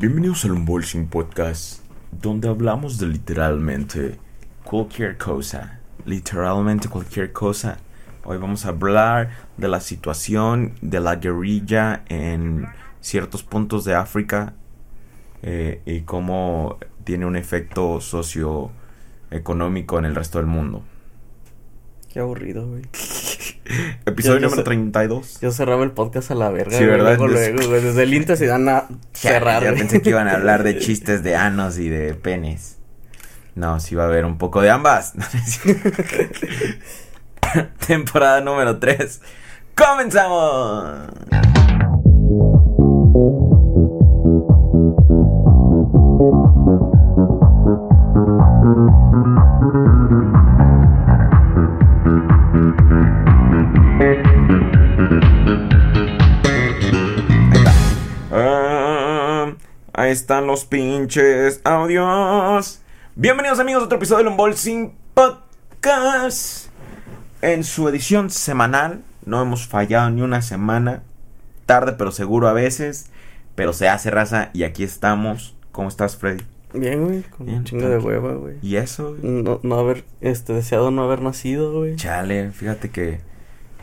Bienvenidos al Unboxing Podcast, donde hablamos de literalmente cualquier cosa. Literalmente cualquier cosa. Hoy vamos a hablar de la situación de la guerrilla en ciertos puntos de África eh, y cómo tiene un efecto socioeconómico en el resto del mundo. Qué aburrido, güey. Episodio Yo- yo número sé- 32. Yo cerraba el podcast a la verga. Sí, ¿verdad? Luego, luego. Desde el Inter se dan a cerrar, ya pensé que iban a hablar de chistes de anos y de penes. No, sí va a haber un poco de ambas. Temporada número 3. ¡Comenzamos! Están los pinches audios. Bienvenidos amigos a otro episodio del Unboxing Podcast. En su edición semanal, no hemos fallado ni una semana. Tarde pero seguro a veces. Pero se hace raza y aquí estamos. ¿Cómo estás, Freddy? Bien, güey. Con Bien, un chingo de hueva, güey. ¿Y eso? güey? No, no haber, este, deseado no haber nacido, güey. Chale, fíjate que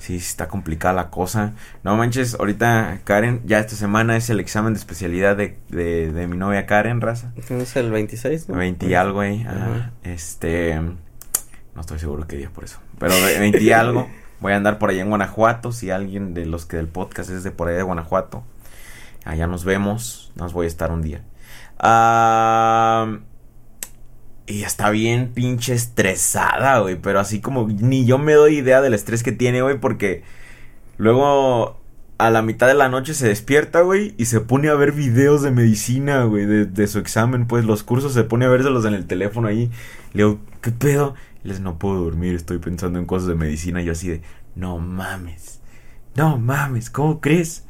sí está complicada la cosa. No manches, ahorita Karen, ya esta semana es el examen de especialidad de, de, de mi novia Karen, raza. Es el 26, ¿no? 20 y algo, güey. Ajá. Este. No estoy seguro qué día por eso. Pero ve- 20 y algo. Voy a andar por allá en Guanajuato. Si alguien de los que del podcast es de por allá de Guanajuato. Allá nos vemos. Nos voy a estar un día. Ah, y está bien pinche estresada, güey. Pero así como ni yo me doy idea del estrés que tiene, güey. Porque luego a la mitad de la noche se despierta, güey. Y se pone a ver videos de medicina, güey. De, su examen, pues los cursos se pone a vérselos en el teléfono ahí. Le digo, ¿qué pedo? Les no puedo dormir, estoy pensando en cosas de medicina. Yo así de, no mames. No mames, ¿cómo crees?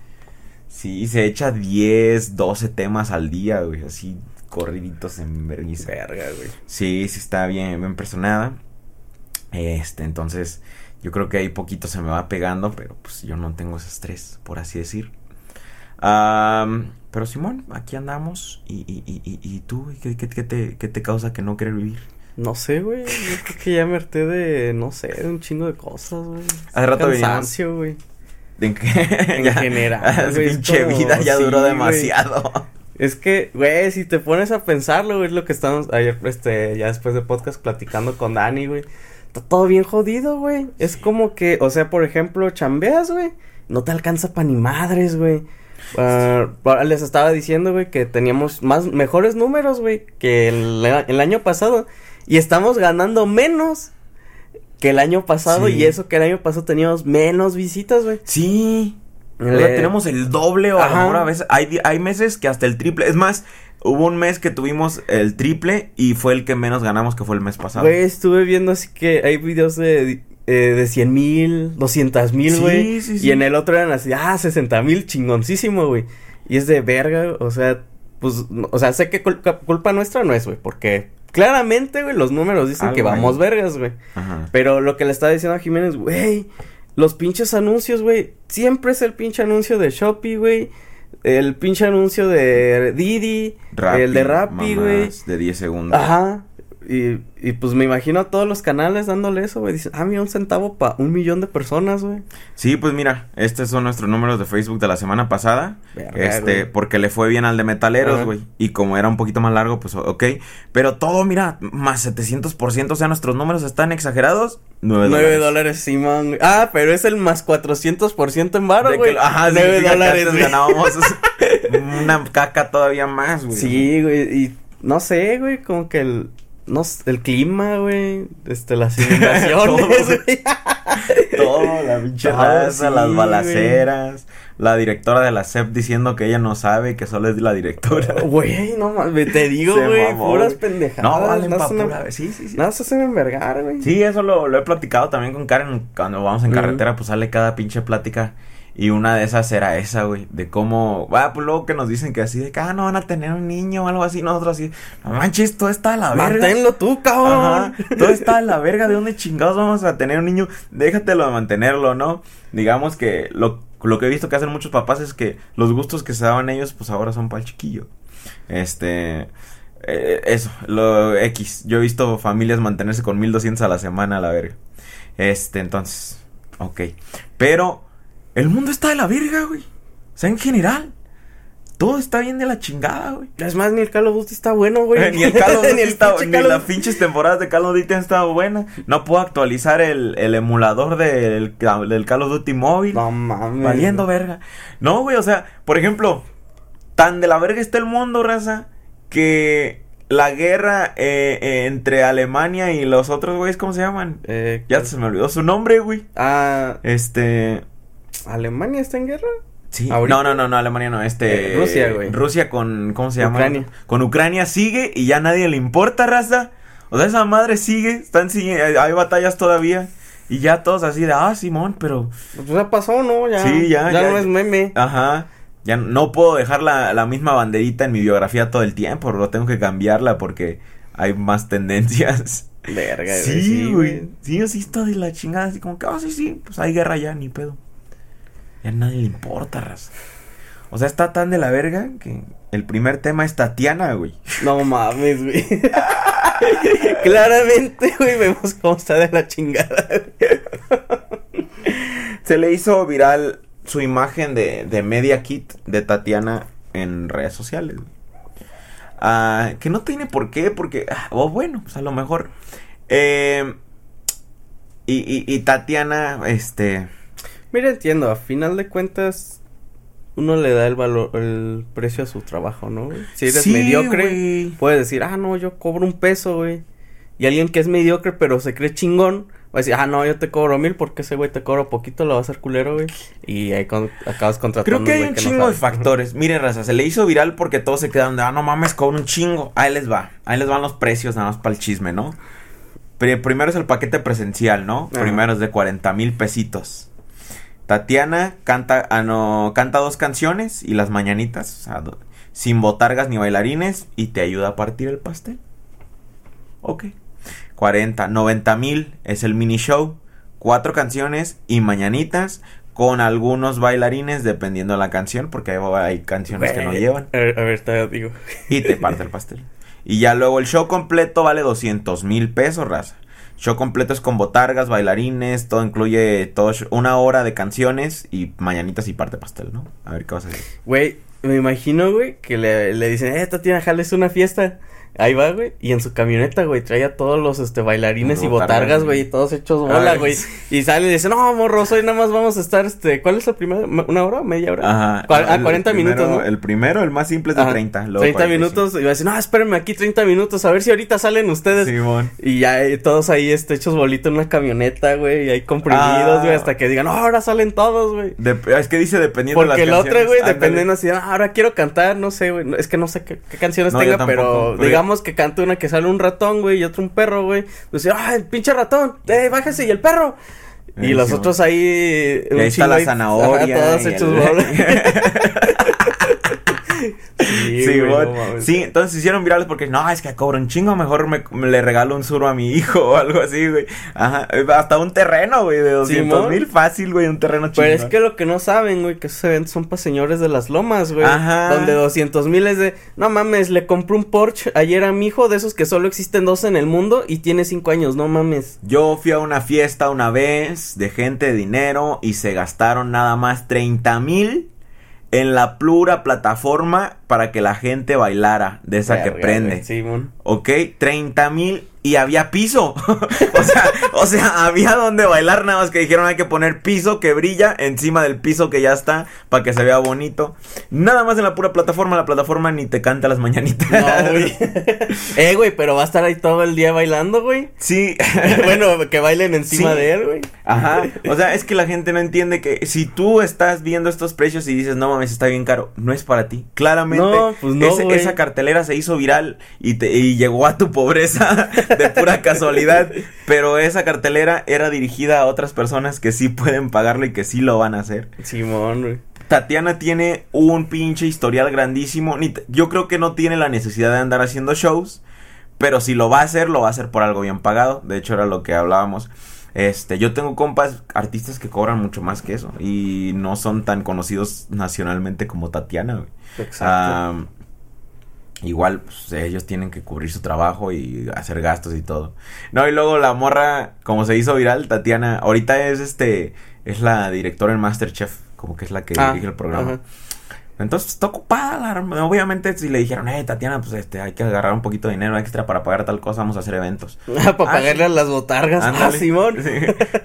Sí, se echa 10, 12 temas al día, güey. Así corriditos en vergüenza. Verga, güey. Sí, sí está bien, bien personada. Este, entonces, yo creo que ahí poquito se me va pegando, pero pues yo no tengo ese estrés, por así decir. Pero Simón, aquí andamos. ¿Y, y, y, y, tú? ¿Qué, qué, qué te, qué te causa que no querer vivir? No sé, güey. Yo creo que ya me harté de, no sé, de un chingo de cosas, güey. Hace rato Cansancio, güey. ¿En, qué? En general, güey, es pinche vida ya sí, duró demasiado. Es que, güey, si te pones a pensarlo, güey, es lo que estamos ayer, este, ya después de podcast platicando con Dani, güey. Está todo bien jodido, güey. Es como que, o sea, por ejemplo, chambeas, güey. No te alcanza pa' ni madres, güey. Ah, les estaba diciendo, güey, que teníamos más, mejores números, güey, que el, el año pasado. Y estamos ganando menos que el año pasado. Sí. Y eso que el año pasado teníamos menos visitas, güey. Sí. Le- tenemos el doble o a lo Ajá. mejor a veces hay, hay meses que hasta el triple. Es más, hubo un mes que tuvimos el triple y fue el que menos ganamos que fue el mes pasado. Güey, estuve viendo así que hay videos de, eh, de 100 mil, 200 mil, güey. sí, sí. Y en el otro eran así, ah, 60 mil, chingoncísimo, güey. Y es de verga, o sea, pues, no- o sea, sé que culpa, culpa nuestra no es, güey, porque claramente, güey, los números dicen Algo que vamos ahí. vergas, güey. Ajá. Pero lo que le estaba diciendo a Jiménez, güey, los pinches anuncios, güey, siempre es el pinche anuncio de Shopee, güey. El pinche anuncio de Didi, Rappi, el de Rappi, güey. De 10 segundos. Ajá. Y, y pues me imagino a todos los canales dándole eso, güey. Dicen, ah, mira, un centavo para un millón de personas, güey. Sí, pues mira, estos son nuestros números de Facebook de la semana pasada. Verga, este, güey. porque le fue bien al de metaleros, güey. Y como era un poquito más largo, pues ok. Pero todo, mira, más 700%, o sea, nuestros números están exagerados. 9 9 dólares. dólares, Simón. güey. Ah, pero es el más 400% en varo, güey. que- ajá, 9 significa que dólares, güey. ganábamos una caca todavía más, güey. Sí, güey. Y no sé, güey, como que el. No, el clima, güey. Este, las inundaciones, güey. Todo, la pinche Todo, raza, sí, las balaceras, la directora de la SEP diciendo que ella no sabe y que solo es la directora. Güey, no mames, te digo, güey, puras pendejadas. No, valen nada me- pura- Sí, sí, sí. Nada se hacen envergar, güey. Sí, eso lo, lo he platicado también con Karen. Cuando vamos en Ujú. carretera, pues sale cada pinche plática. Y una de esas era esa, güey. De cómo. Va, pues luego que nos dicen que así de que, ah, no van a tener un niño o algo así. Nosotros así, no manches, todo está a la verga. Manténlo tú, cabrón. Ajá, todo está a la verga. ¿De dónde chingados vamos a tener un niño? Déjatelo de mantenerlo, ¿no? Digamos que lo, Lo que he visto que hacen muchos papás es que los gustos que se daban ellos, pues ahora son para el chiquillo. Este. eh, eso, lo X. Yo he visto familias mantenerse con 1200 a la semana a la verga. Este, entonces. Ok. Pero. El mundo está de la verga, güey. O sea, en general. Todo está bien de la chingada, güey. Es más, ni el Call of Duty está bueno, güey. ni el Call of Duty Ni el está- pinche ni las pinches temporadas de Call of Duty han estado buenas. No puedo actualizar el, el emulador del, del Call of Duty móvil. No mames. Valiendo verga. No, güey, o sea, por ejemplo, tan de la verga está el mundo, raza, que la guerra eh, eh, entre Alemania y los otros güeyes, ¿cómo se llaman? Eh, Ya se me olvidó su nombre, güey. Ah, Este. ¿Alemania está en guerra? Sí. Ahorita. No, no, no, no, Alemania no. Este. Eh, Rusia, güey. Rusia con. ¿Cómo se llama? Ucrania. Con Ucrania sigue y ya nadie le importa, raza. O sea, esa madre sigue. Están sigue, hay, batallas todavía. Y ya todos así de, ah, Simón, pero. Pues ya pasó, ¿no? Ya, Sí, ya, Ya, ya, no es meme. Ajá. Ya no puedo dejar la, la misma banderita en mi biografía todo el tiempo. Lo tengo que cambiarla porque hay más tendencias. Verga, Sí, güey. Sí, así está de la chingada. Así como que, ah, sí, sí. Pues hay guerra ya, ni pedo. Ya a nadie le importa, raza. O sea, está tan de la verga que el primer tema es Tatiana, güey. No mames, güey. Claramente, güey, vemos cómo está de la chingada. güey. Se le hizo viral su imagen de, de Media Kit de Tatiana en redes sociales. güey. Ah, que no tiene por qué, porque, ah, o bueno, pues a lo mejor. Eh, y, y, y Tatiana, este, Mira, entiendo, a final de cuentas, uno le da el valor, el precio a su trabajo, ¿no? güey? Si eres Sí, mediocre, güey. puedes decir, ah, no, yo cobro un peso, güey. Y alguien que es mediocre, pero se cree chingón, va a decir, ah, no, yo te cobro mil porque ese güey te cobra poquito, lo va a hacer culero, güey. Y ahí con- acabas contratando. Creo que hay un no chingo de factores. Miren, raza, se le hizo viral porque todos se quedaron de, ah, no mames, cobra un chingo. Ahí les va. Ahí les van los precios nada más para el chisme, ¿no? Pri- primero es el paquete presencial, ¿no? Ajá. Primero es de 40 mil pesitos. Tatiana canta, ah, no, canta dos canciones y las mañanitas, o sea, do- sin botargas ni bailarines y te ayuda a partir el pastel. Ok. 40, 90 mil es el mini show, cuatro canciones y mañanitas con algunos bailarines dependiendo de la canción, porque hay, hay canciones que no llevan A ver, a ver, te digo. y te parte el pastel. Y ya luego el show completo vale 200 mil pesos, raza. Show completo es con botargas, bailarines, todo incluye todo una hora de canciones y mañanitas y parte pastel, ¿no? A ver qué vas a hacer. Güey, me imagino, güey, que le, le dicen, eh, Tatiana, jales una fiesta. Ahí va, güey. Y en su camioneta, güey, trae a todos los este bailarines y Botargas, güey. y todos hechos bola, Ay, güey. sí. Y sale y dice, no, morros, hoy nada más vamos a estar, este, ¿cuál es la primera? ¿Una hora media hora? Ajá. Ah, El 40 primero- minutos, ¿no? El primero, el más simple es de Ajá, 30. luego 30 45. minutos. Y va a decir, no, espérenme aquí 30 minutos, a ver si ahorita salen ustedes. Simón. Y ya eh, todos ahí, este, hechos bolito en una camioneta, güey, y ahí comprimidos, Ah. güey, hasta que digan, no, ahora salen todos, güey. Es que dice dependiendo de Porque el las otro, canciones. güey, dependiendo así, ah, ahora quiero cantar, no sé, güey, es que no sé qué, qué canciones No, tenga, pero pero- digamos que cante una que sale un ratón, güey, y otro un perro, güey. Pues, ah, el pinche ratón, eh, bájese, y el perro. Y los sí, otros ahí. ahí está la zanahoria. ajá, todos hechos el-. Sí, Sí, güey, güey. no mames. sí, entonces hicieron virales porque no, es que cobro un chingo, mejor me, me le regalo un suro a mi hijo o algo así, güey. Ajá, hasta un terreno, güey, de 200 Simón. mil fácil, güey, un terreno Pero chingón. es que lo que no saben, güey, que esos eventos son para señores de las lomas, güey. Ajá. Donde 200 mil es de, no mames, le compré un Porsche ayer a mi hijo, de esos que solo existen dos en el mundo y tiene cinco años, no mames. Yo fui a una fiesta una vez de gente de dinero y se gastaron nada más 30 mil en la plura plataforma para que la gente bailara de esa que prende. Simón. Ok, 30 mil y había piso. o sea, o sea, había donde bailar, nada más que dijeron hay que poner piso que brilla encima del piso que ya está para que se vea bonito. Nada más en la pura plataforma, la plataforma ni te canta las mañanitas. No, güey. eh, güey, pero va a estar ahí todo el día bailando, güey. Sí. bueno, que bailen encima Sí. de él, güey. Ajá, o sea, es que la gente no entiende que si tú estás viendo estos precios y dices, no mames, está bien caro, no es para ti. Claramente, No, pues no, ese- esa cartelera se hizo viral y, te, y llegó a tu pobreza de pura casualidad, pero esa cartelera era dirigida a otras personas que sí pueden pagarlo y que sí lo van a hacer. Simón, güey. Tatiana tiene un pinche historial grandísimo, ni yo creo que no tiene la necesidad de andar haciendo shows, pero si lo va a hacer, lo va a hacer por algo bien pagado, de hecho era lo que hablábamos. Este, yo tengo compas, artistas que cobran mucho más que eso y no son tan conocidos nacionalmente como Tatiana, güey. Exacto. Igual, pues, ellos tienen que cubrir su trabajo y hacer gastos y todo. No, y luego la morra, como se hizo viral, Tatiana, ahorita es este, es la directora en Masterchef, como que es la que Ah, dirige el programa. Entonces está ocupada, la- obviamente si le dijeron, eh, Tatiana, pues este, hay que agarrar un poquito de dinero extra para pagar tal cosa, vamos a hacer eventos. Para Ah, pagarle a las botargas. Ah. Simón. Sí,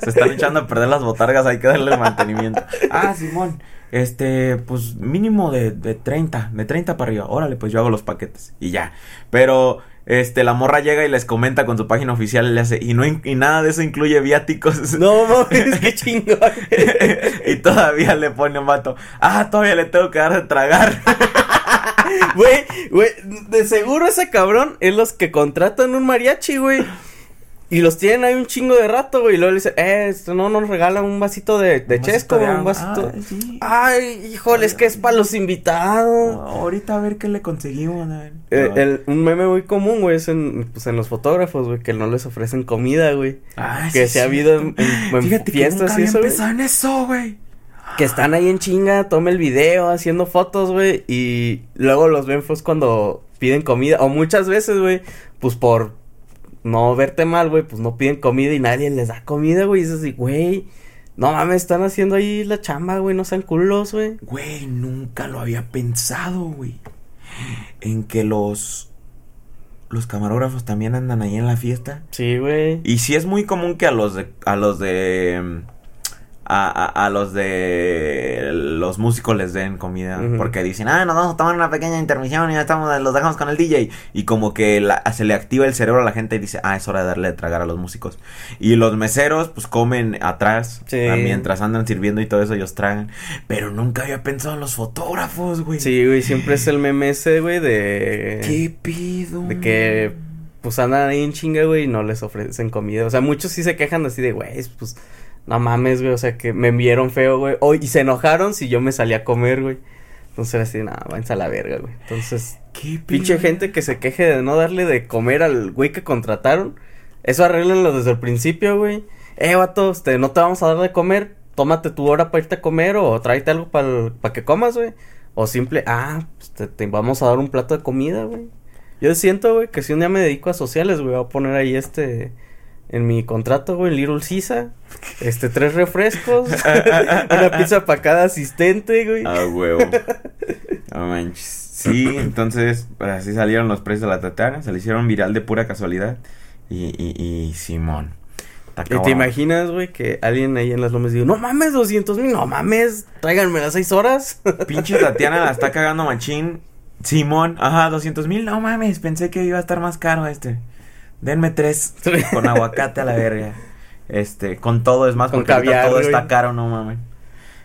Se están echando a perder las botargas, hay que darle mantenimiento. Ah, Simón, este, pues mínimo de, de 30, de 30 para arriba. Órale, pues yo hago los paquetes y ya. Pero, este, la morra llega y les comenta con su página oficial y le hace, y no, y nada de eso incluye viáticos. No mames, qué chingón. y todavía le pone un vato, ah, todavía le tengo que dar de tragar. Güey, güey, de seguro ese cabrón es los que contratan un mariachi, güey. Y los tienen ahí un chingo de rato, güey. Y luego le dicen, eh, esto no nos regalan un vasito de, de Un chesco, vasito de un vasito. Ah, sí. Ay, híjole, es que es para los invitados. Ahorita a ver qué le conseguimos. a ver. Eh, el- un meme muy común, güey, es en, pues, en los fotógrafos, güey, que no les ofrecen comida, güey. Ah, que sí, se ha habido en, en- en Fíjate que fiestas nunca y eso, güey. en eso, güey. Que están ahí en chinga, toma el video, haciendo fotos, güey, y luego los ven, pues, cuando piden comida, o muchas veces, güey, pues, por no verte mal, güey, pues, no piden comida y nadie les da comida, güey, y dices, así, güey, no mames, están haciendo ahí la chamba, güey, no sean culos, güey. Güey, nunca lo había pensado, güey. En que los los camarógrafos también andan ahí en la fiesta. Sí, güey. Y sí es muy común que a los de a los de a, a- a los de los músicos les den comida porque dicen, ah, nos vamos a tomar una pequeña intermisión y ya estamos, los dejamos con el DJ. Y como que la- se le activa el cerebro a la gente y dice, ah, es hora de darle de tragar a los músicos. Y los meseros, pues comen atrás, Sí. ah, mientras andan sirviendo y todo eso, ellos tragan. Pero nunca había pensado en los fotógrafos, güey. Sí, güey, siempre es el meme ese, güey, de... ¿Qué pido? De que, pues, andan ahí en chinga, güey, y no les ofrecen comida. O sea, muchos sí se quejan así de, güey, pues, no mames, güey, o sea, que me vieron feo, güey. Oh, y se enojaron si yo me salí a comer, güey. Entonces era así, nada, váyanse a la verga, güey. Entonces, ¿Qué pinche gente que se queje de no darle de comer al güey que contrataron. Eso arréglenlo desde el principio, güey. Eh, vato, este, no te vamos a dar de comer. Tómate tu hora para irte a comer o tráete algo para que comas, güey. O simple, ah, pues te, te vamos a dar un plato de comida, güey. Yo siento, güey, que si un día me dedico a sociales, güey, voy a poner ahí este en mi contrato, güey, Little Sisa, este tres refrescos, una pizza para cada asistente, güey. Ah, huevo. No manches. Sí, entonces, así salieron los precios de la Tatiana, se le hicieron viral de pura casualidad. Y, y, y Simón. ¿Y te imaginas, güey, que alguien ahí en las lomas diga, no mames, 200 mil, no mames, tráiganme las seis horas? Pinche Tatiana la está cagando machín. Simón, ajá, 200 mil, no mames, pensé que iba a estar más caro este. Denme tres con aguacate a la verga. Este, con todo es más, Con porque ahorita todo güey. está caro, no mames.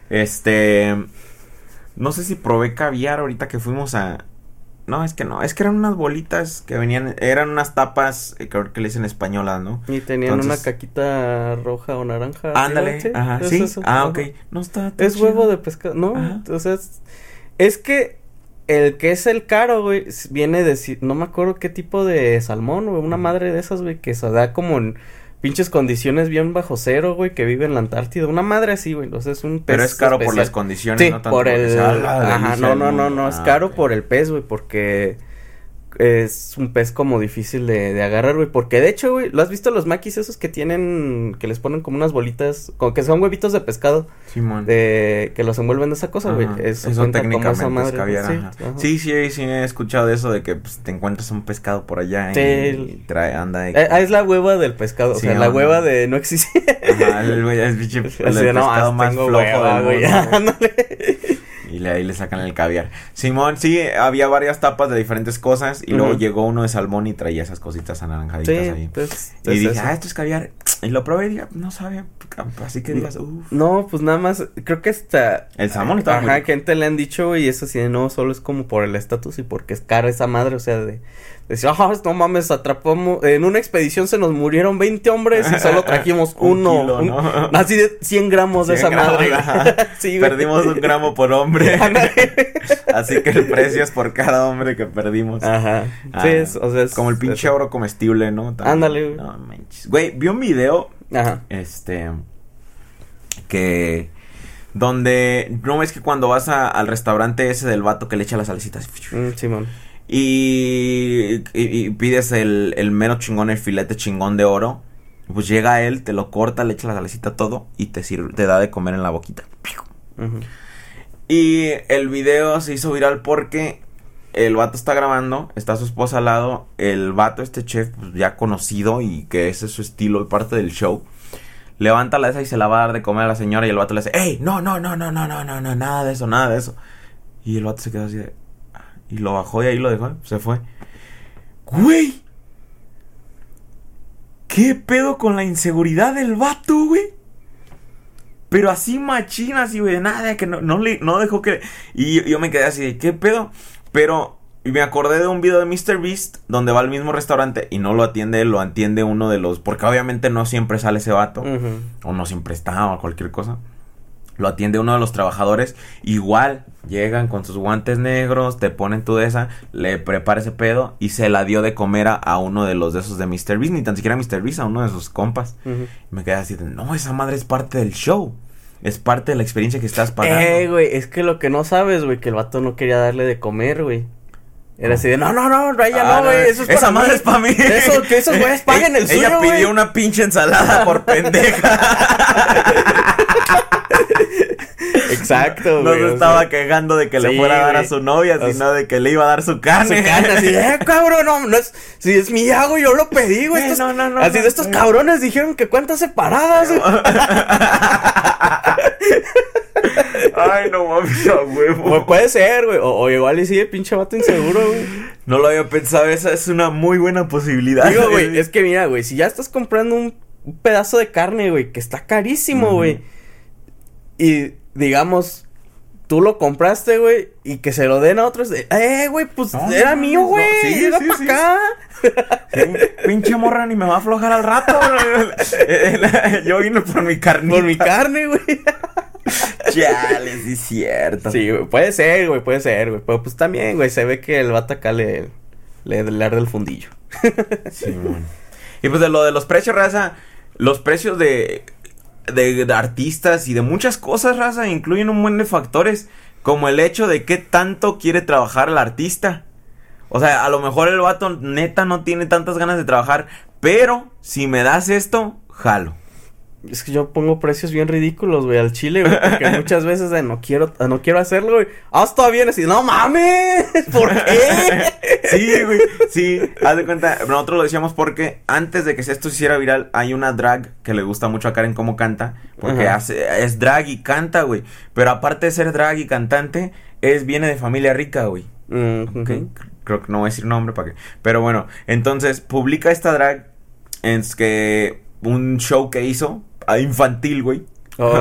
Este, no sé si probé caviar ahorita que fuimos a... No, es que no, es que eran unas bolitas que venían, eran unas tapas, eh, creo que le dicen españolas, ¿no? y tenían Entonces- una caquita roja o naranja. Ándale, ¿sí? ajá, Es sí, ah, ajá. ok, no está Es huevo de pescado, no, Ajá. o sea, es, es que el que es el caro, güey, viene de, no me acuerdo qué tipo de salmón, güey, una madre de esas, güey, que se da como en pinches condiciones bien bajo cero, güey, que vive en la Antártida, una madre así, güey, entonces es un pez Pero es caro por las condiciones, Sí, no tanto por el, la ajá, no, no, no, no, es Ah, caro por el pez, güey, porque es un pez como difícil de, de agarrar, güey, porque de hecho, güey, ¿lo has visto los maquis esos que tienen, que les ponen como unas bolitas, como que son huevitos de pescado? Simón. de que los envuelven de esa cosa, güey. Eso, Eso técnicamente esa madre, es caviar, sí, ajá. Sí, sí, sí, he escuchado eso de que pues, te encuentras un pescado por allá Sí, y, el- y trae, anda ahí. Eh, ah, es la hueva del pescado, o sea, la hueva de no existir. Ajá, el güey el de, no, pescado ah, más flojo hueva, del güey. mundo. Y le, ahí le sacan el caviar. Simón, sí, había varias tapas de diferentes cosas. Y luego llegó uno de salmón y traía esas cositas anaranjaditas sí, ahí. pues, Y es dije, eso. ah, esto es caviar. Y lo probé y dije, no sabe. Así que digas, uff. No, pues nada más, creo que hasta... El salmón muy Ajá, gente le han dicho, y eso sí, no, solo es como por el estatus y porque es cara esa madre, o sea, de... Decir, ah, no mames, atrapamos, en una expedición se nos murieron 20 hombres y solo trajimos Un uno. kilo, un- ¿no? así de 100 gramos de 100 esa madre. gramos, sí. Perdimos un gramo por hombre. Así que el precio es por cada hombre que perdimos. Ajá. Ah, sí, es, o sea, es Como el pinche oro comestible, ¿no? También. Ándale, güey. No manches. Güey, vi un video Ajá. Este. Que. Donde. No ves que cuando vas a- al restaurante ese del vato que le echa las salsitas. Mm, Simón. Y, y- y pides el, el mero chingón, el filete chingón de oro. Pues llega él, te lo corta, le echa la salecita todo y te sirve, te da de comer en la boquita. Ujú. Y el video se hizo viral porque el vato está grabando, está su esposa al lado, el vato, este chef, pues, ya conocido y que ese es su estilo y parte del show. Levanta la esa y se la va a dar de comer a la señora y el vato le dice, ¡Ey! No, no, no, no, no, no, no, no, nada de eso, nada de eso. Y el vato se quedó así de... Y lo bajó y ahí lo dejó, se fue. ¡Güey! ¿Qué pedo con la inseguridad del vato, güey? Pero así machina, así, güey, nada, que no, no, le, no dejó que... Y yo me quedé así de, ¿qué pedo? Pero y me acordé de un video de Mr. Beast donde va al mismo restaurante y no lo atiende él, lo atiende uno de los... Porque obviamente no siempre sale ese vato, o no siempre está, o cualquier cosa. Lo atiende uno de los trabajadores. Igual, llegan con sus guantes negros, te ponen tu de esa, le prepara ese pedo y se la dio de comer a, a uno de los de esos de Mr. Beast, ni tan siquiera Mr. Beast, a uno de sus compas. Ujú. Me quedé así de, no, esa madre es parte del show. Es parte de la experiencia que estás pagando. Eh, güey, es que lo que no sabes, güey, que el vato no quería darle de comer, güey. Era así de, no, no, no, ella Ah, no, güey, eso es esa para madre mí. es para mí. Eso, que esos güeyes paguen el suyo, Ella pidió una pinche ensalada por pendeja. Exacto, No güey. se estaba sea, quejando de que le fuera a dar a su novia, O sino de que le iba a dar su carne. su carne, así eh, cabrón, no, no es, si es mía, güey, yo lo pedí, güey. Estos- no, no, no, así no, de estos no. cabrones dijeron que cuentas separadas. Ay, no mames, a huevo. O puede ser, güey, o, o igual y sí, pinche vato inseguro, güey. No lo había pensado, esa es una muy buena posibilidad. Digo, güey, es que mira, güey, si ya estás comprando un, un pedazo de carne, güey, que está carísimo, güey. Y digamos, tú lo compraste, güey, y que se lo den a otros. de, Eh, güey, pues No, era no, mío, no, güey. sí, llega sí, para sí. acá. Sí, pinche morra ni me va a aflojar al rato. Yo vine por mi carnita. Por mi carne, güey. Chale, sí es cierto. Sí, güey, puede ser, güey, puede ser, güey. Pero pues también, güey, se ve que el vato acá le, le, le arde el fundillo. Simón. Y pues de lo de los precios, raza, los precios de, de, artistas y de muchas cosas, raza, incluyen un buen de factores, como el hecho de qué tanto quiere trabajar el artista. O sea, a lo mejor el vato neta no tiene tantas ganas de trabajar, pero si me das esto, jalo. Es que yo pongo precios bien ridículos, güey, al chile, güey. Porque muchas veces de no quiero, no quiero hacerlo, güey. Ah, está bien, así, no mames, ¿por qué? Sí, güey, sí, haz de cuenta, nosotros lo decíamos porque antes de que esto se hiciera viral, hay una drag que le gusta mucho a Karen cómo canta, porque Ajá. hace, es drag y canta, güey, pero aparte de ser drag y cantante, es, viene de familia rica, güey, Mm, creo que no voy a decir nombre para que, pero bueno, entonces, publica esta drag, en que, un show que hizo, infantil, güey, Oh,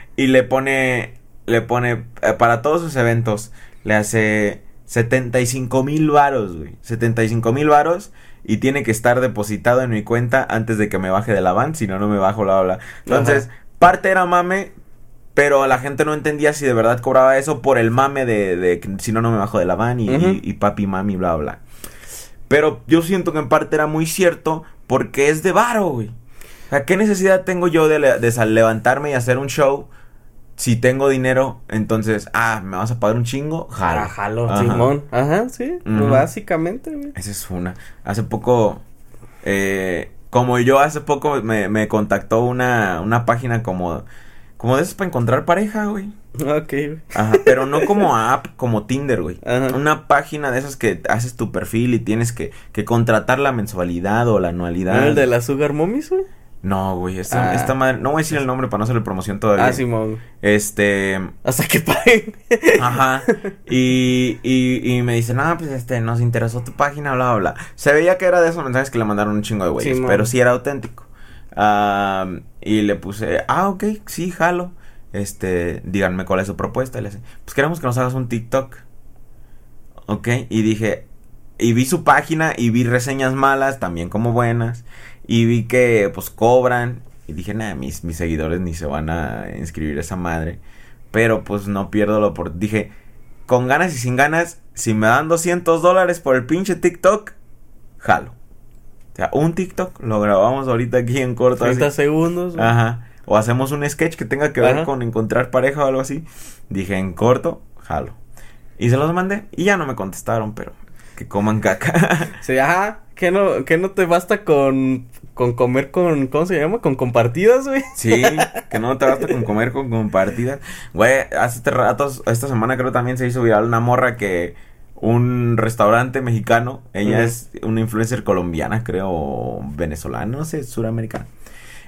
y le pone, le pone, eh, para todos sus eventos, le hace 75 mil varos, güey. 75 mil varos y tiene que estar depositado en mi cuenta antes de que me baje de la van, si no, no me bajo, bla, bla. Entonces, parte era mame, pero la gente no entendía si de verdad cobraba eso por el mame de, de que si no, no me bajo de la van y- y papi, mami, bla, bla. Pero yo siento que en parte era muy cierto porque es de varo, güey. Sea, ¿qué necesidad tengo yo de, le- de sal- levantarme y hacer un show si tengo dinero? Entonces, ah, ¿me vas a pagar un chingo? Jalo. Ah, jalo, Ajá. Simón. Ajá, sí, básicamente, güey. Esa es una. Hace poco, eh, como yo hace poco me, me contactó una, una página como, como de esas para encontrar pareja, güey. Ok. Ajá, pero no como app, como Tinder, güey. Ajá. Una página de esas que haces tu perfil y tienes que, que contratar la mensualidad o la anualidad. ¿No el de las Sugar Mommies, güey? No, güey, esta, Ah. esta madre, no voy a decir el nombre para no hacerle promoción todavía. Ah, Simón. Este, Hasta que paguen. ajá, y, y, y me dicen, ah, pues este, nos interesó tu página, bla, bla, bla. Se veía que era de esos mensajes que le mandaron un chingo de güeyes, Simón. pero sí era auténtico. Am, y le puse, ah, ok, sí, jalo. Este, díganme cuál es su propuesta. Y le dice, pues queremos que nos hagas un TikTok. Ok, y dije, y vi su página y vi reseñas malas, también como buenas. Y vi que, pues, cobran. Y dije, nada, mis, mis seguidores ni se van a inscribir a esa madre. Pero, pues, no pierdo lo por... Dije, con ganas y sin ganas, si me dan 200 dólares por el pinche TikTok, jalo. O sea, un TikTok lo grabamos ahorita aquí en corto. 30 así. segundos. Ajá. O hacemos un sketch que tenga que ver Ajá. con encontrar pareja o algo así. Dije, en corto, jalo. Y se los mandé. Y ya no me contestaron, pero que coman caca. Sí, ajá. ¿Qué no, qué no te basta con, con comer con, ¿cómo se llama? Con compartidas, güey. sí, que no te basta con comer con compartida. Güey, hace este ratos, esta semana creo también se hizo viral una morra que un restaurante mexicano, ella es una influencer colombiana, creo, venezolana, no sé, suramericana.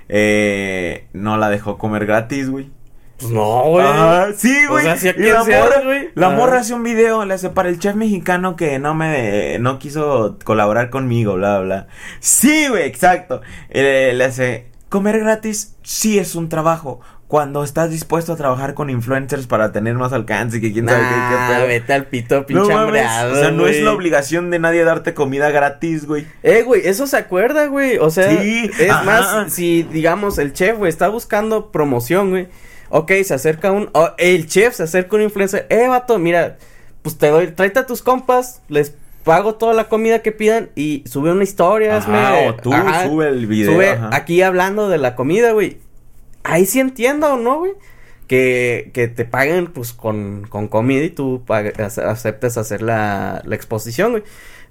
Eh, no la dejó comer gratis, güey. Pues no, güey. Ah, sí, O güey. sea, si a Y quien la sea, morra, güey. la Ah. morra hace un video, le hace para el chef mexicano que no me, no quiso colaborar conmigo, bla, bla. Sí, güey, exacto. Eh, le hace, comer gratis sí es un trabajo. Cuando estás dispuesto a trabajar con influencers para tener más alcance, que quién sabe qué, qué pedo. vete al pito, No pinche hambreado, o sea, no es la obligación de nadie darte comida gratis, güey. Eh, güey, eso se acuerda, güey. O sea, Sí, es ajá. más, si digamos el chef, güey, está buscando promoción, güey. Ok, se acerca un. o el chef se acerca un influencer. Eh, vato, mira, pues te doy, tráete a tus compas, les pago toda la comida que pidan y sube una historia, hazme- o tú ajá, sube el video. Sube ajá. aquí hablando de la comida, güey. Ahí sí entiendo, ¿no, güey? Que, que te paguen, pues, con, con comida y tú ace- aceptes hacer la, la exposición, güey.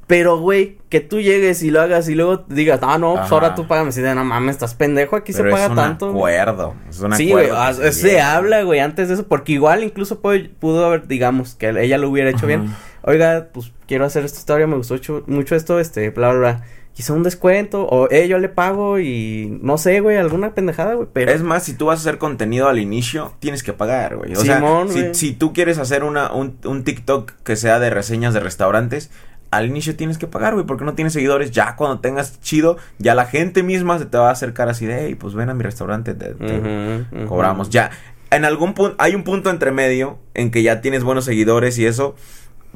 Pero, güey, que tú llegues y lo hagas y luego digas, ah, no, pues ahora tú págame. Así de, no mames, estás pendejo, aquí Pero se paga es un tanto. güey". acuerdo. Es un Sí, güey, acuerdo ah, se, habla, güey, antes de eso, porque igual incluso pudo, pudo haber, digamos, que ella lo hubiera hecho Ajá. bien. Oiga, pues quiero hacer esta historia, me gustó mucho, mucho esto, este, bla, bla, bla. Quizá un descuento, o eh, yo le pago y no sé, güey, alguna pendejada, güey, pero. Es más, si tú vas a hacer contenido al inicio, tienes que pagar, güey. O Simón, sea, güey. si, si tú quieres hacer una, un, un TikTok que sea de reseñas de restaurantes, al inicio tienes que pagar, güey, porque no tienes seguidores. Ya cuando tengas chido, ya la gente misma se te va a acercar así de, hey, pues ven a mi restaurante, te, cobramos. Ya, en algún punto, hay un punto entre medio en que ya tienes buenos seguidores y eso.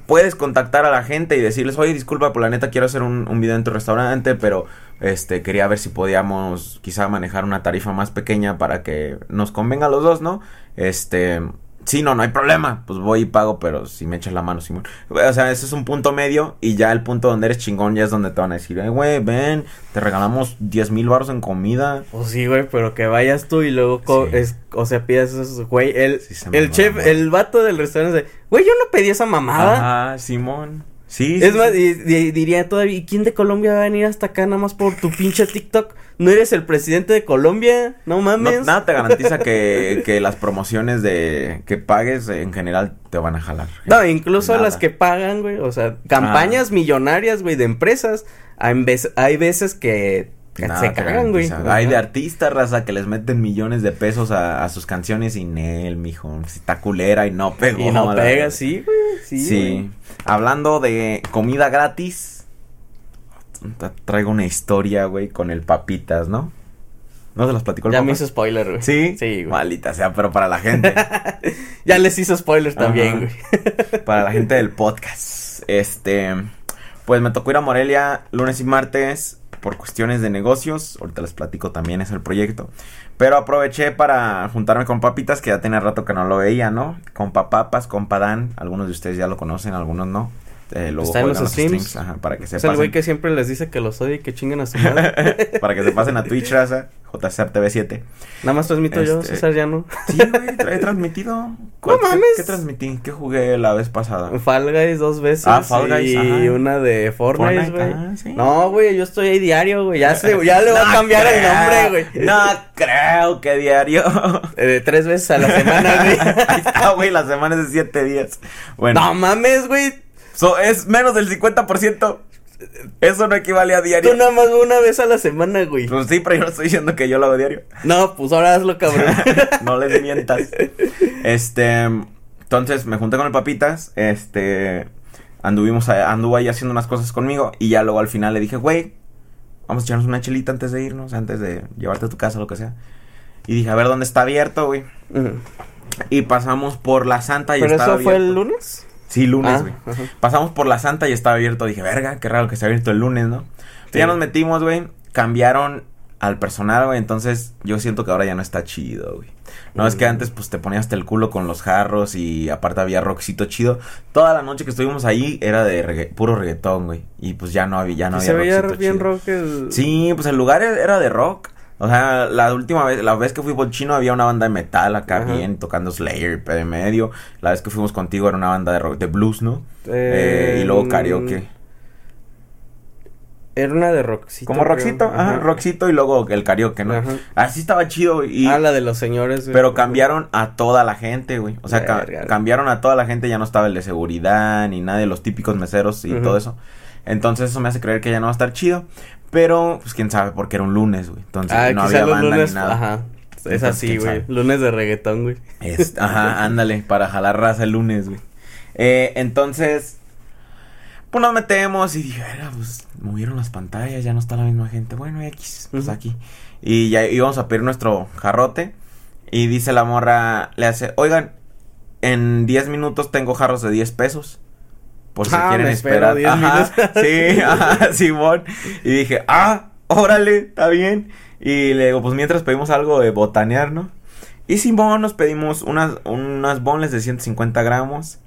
Puedes contactar a la gente y decirles, oye, disculpa, por la neta quiero hacer un, un video en tu restaurante, pero este quería ver si podíamos quizá manejar una tarifa más pequeña para que nos convenga a los dos, ¿no? Este, sí, no, no hay problema, pues voy y pago, pero si me echas la mano, Simón. O sea, ese es un punto medio y ya el punto donde eres chingón ya es donde te van a decir, eh, güey, ven, te regalamos 10 mil baros en comida. Pues sí, güey, pero que vayas tú y luego, co- Sí. es, o sea, pidas esos, güey, el, Sí, se el mamó, chef, el vato del restaurante dice, güey, yo no pedí esa mamada. Ajá, Simón. Sí, Es sí, más, sí. diría todavía, ¿y quién de Colombia va a venir hasta acá nada más por tu pinche TikTok? ¿No eres el presidente de Colombia? No No, mames. nada te garantiza que, que las promociones de que pagues eh, en general te van a jalar. No, incluso Nada. las que pagan, güey, o sea, campañas millonarias, güey, de empresas, hay veces, hay veces que, que Nada se cagan, güey. Hay de artistas, raza, que les meten millones de pesos a, a sus canciones y Nel, mijo. Si está culera y no pegó. Y no la- pega, sí, güey, sí, Sí. güey. Hablando de comida gratis, tra- traigo una historia, güey, con el papitas, ¿no? ¿No se las platicó el Ya me hizo spoiler, güey. Sí. Sí, güey. Maldita sea, pero para la gente. Ya les hizo spoiler también, güey. para la gente del podcast. Este, pues me tocó ir a Morelia lunes y martes por cuestiones de negocios. Ahorita les platico también es el proyecto. Pero aproveché para juntarme con papitas que ya tenía rato que no lo veía, ¿no? Con papapas, con padán. Algunos de ustedes ya lo conocen, algunos no. Eh, luego Está en los streams. ajá, para que se Es el güey que siempre les dice que los odia y que chinguen a su madre. para que se pasen a Twitch, raza. JCR TV7. Nada más transmito yo, Este- César ya no. Sí, güey, tra- he transmitido. ¿Cuál- qué- mames. ¿Qué transmití? ¿Qué jugué la vez pasada? Fall Guys dos veces Ah, Fall Guys, y ajá. una de Fortnite, güey. ah, sí. No, güey, yo estoy ahí diario, güey. Ya, se, ya le voy a No cambiar el nombre, güey. No creo que diario. Eh, tres veces a la semana, güey. Ahí está, güey, la semana es de siete días. Bueno, No mames, güey. So, es menos del 50%. Eso no equivale a diario. Tú nada más una vez a la semana, güey. Pues sí, pero yo no estoy diciendo que yo lo hago diario. No, pues ahora hazlo, cabrón. no les mientas. Este, entonces me junté con el papitas, este, anduvimos, a- anduvo ahí haciendo unas cosas conmigo y ya luego al final le dije, güey, vamos a echarnos una chelita antes de irnos, antes de llevarte a tu casa, lo que sea. Y dije, a ver dónde está abierto, güey. Y pasamos por la Santa y ¿Pero estaba eso fue el abierto. lunes? Sí, lunes, Ah, güey. Pasamos por la Santa y estaba abierto. Dije, verga, qué raro que esté abierto el lunes, ¿no? Entonces Sí. Ya nos metimos, güey. Cambiaron al personal, güey. Entonces, yo siento que ahora ya no está chido, güey. No, es que Mm. antes, pues, te ponías hasta el culo con los jarros y aparte había rockcito chido. Toda la noche que estuvimos ahí era de regga- puro reggaetón, güey. Y pues ya no había, ya no había se veía bien chido. rock el... Sí, pues el lugar era de rock. O sea, la última vez, la vez que fui por chino había una banda de metal acá Ajá. bien, tocando Slayer de medio. La vez que fuimos contigo era una banda de rock, de blues, ¿no? Eh, y luego mm, karaoke. Era una de rockcito. Como creo. rockcito, ajá, rockcito y luego el karaoke, ¿no? Ajá. Así estaba chido. Y, Ah, la de los señores. güey. pero cambiaron a toda la gente, güey. O sea, ca- cambiaron a toda la gente, ya no estaba el de seguridad, ni nada de los típicos meseros y todo eso. Entonces eso me hace creer que ya no va a estar chido. Pero, pues quién sabe, porque era un lunes, güey. Entonces Ah, no había banda lunes. ni nada. Ajá. Es así, güey. Lunes de reggaetón, güey. Ajá, ándale, para jalar raza el lunes, güey. Eh, entonces, pues nos metemos y dije, "Verga, pues movieron las pantallas, ya no está la misma gente. Bueno, X, pues aquí. Y ya íbamos a pedir nuestro jarrote. Y dice la morra, le hace, oigan, en 10 minutos tengo jarros de 10 pesos. Por si Ah, quieren me esperar. 10 Ajá, minutos. sí, ajá, Simón. Y dije, ah, órale, está bien. Y le digo, pues mientras pedimos algo de botanear, ¿no? Y Simón nos pedimos unas, unas bonles de 150 gramos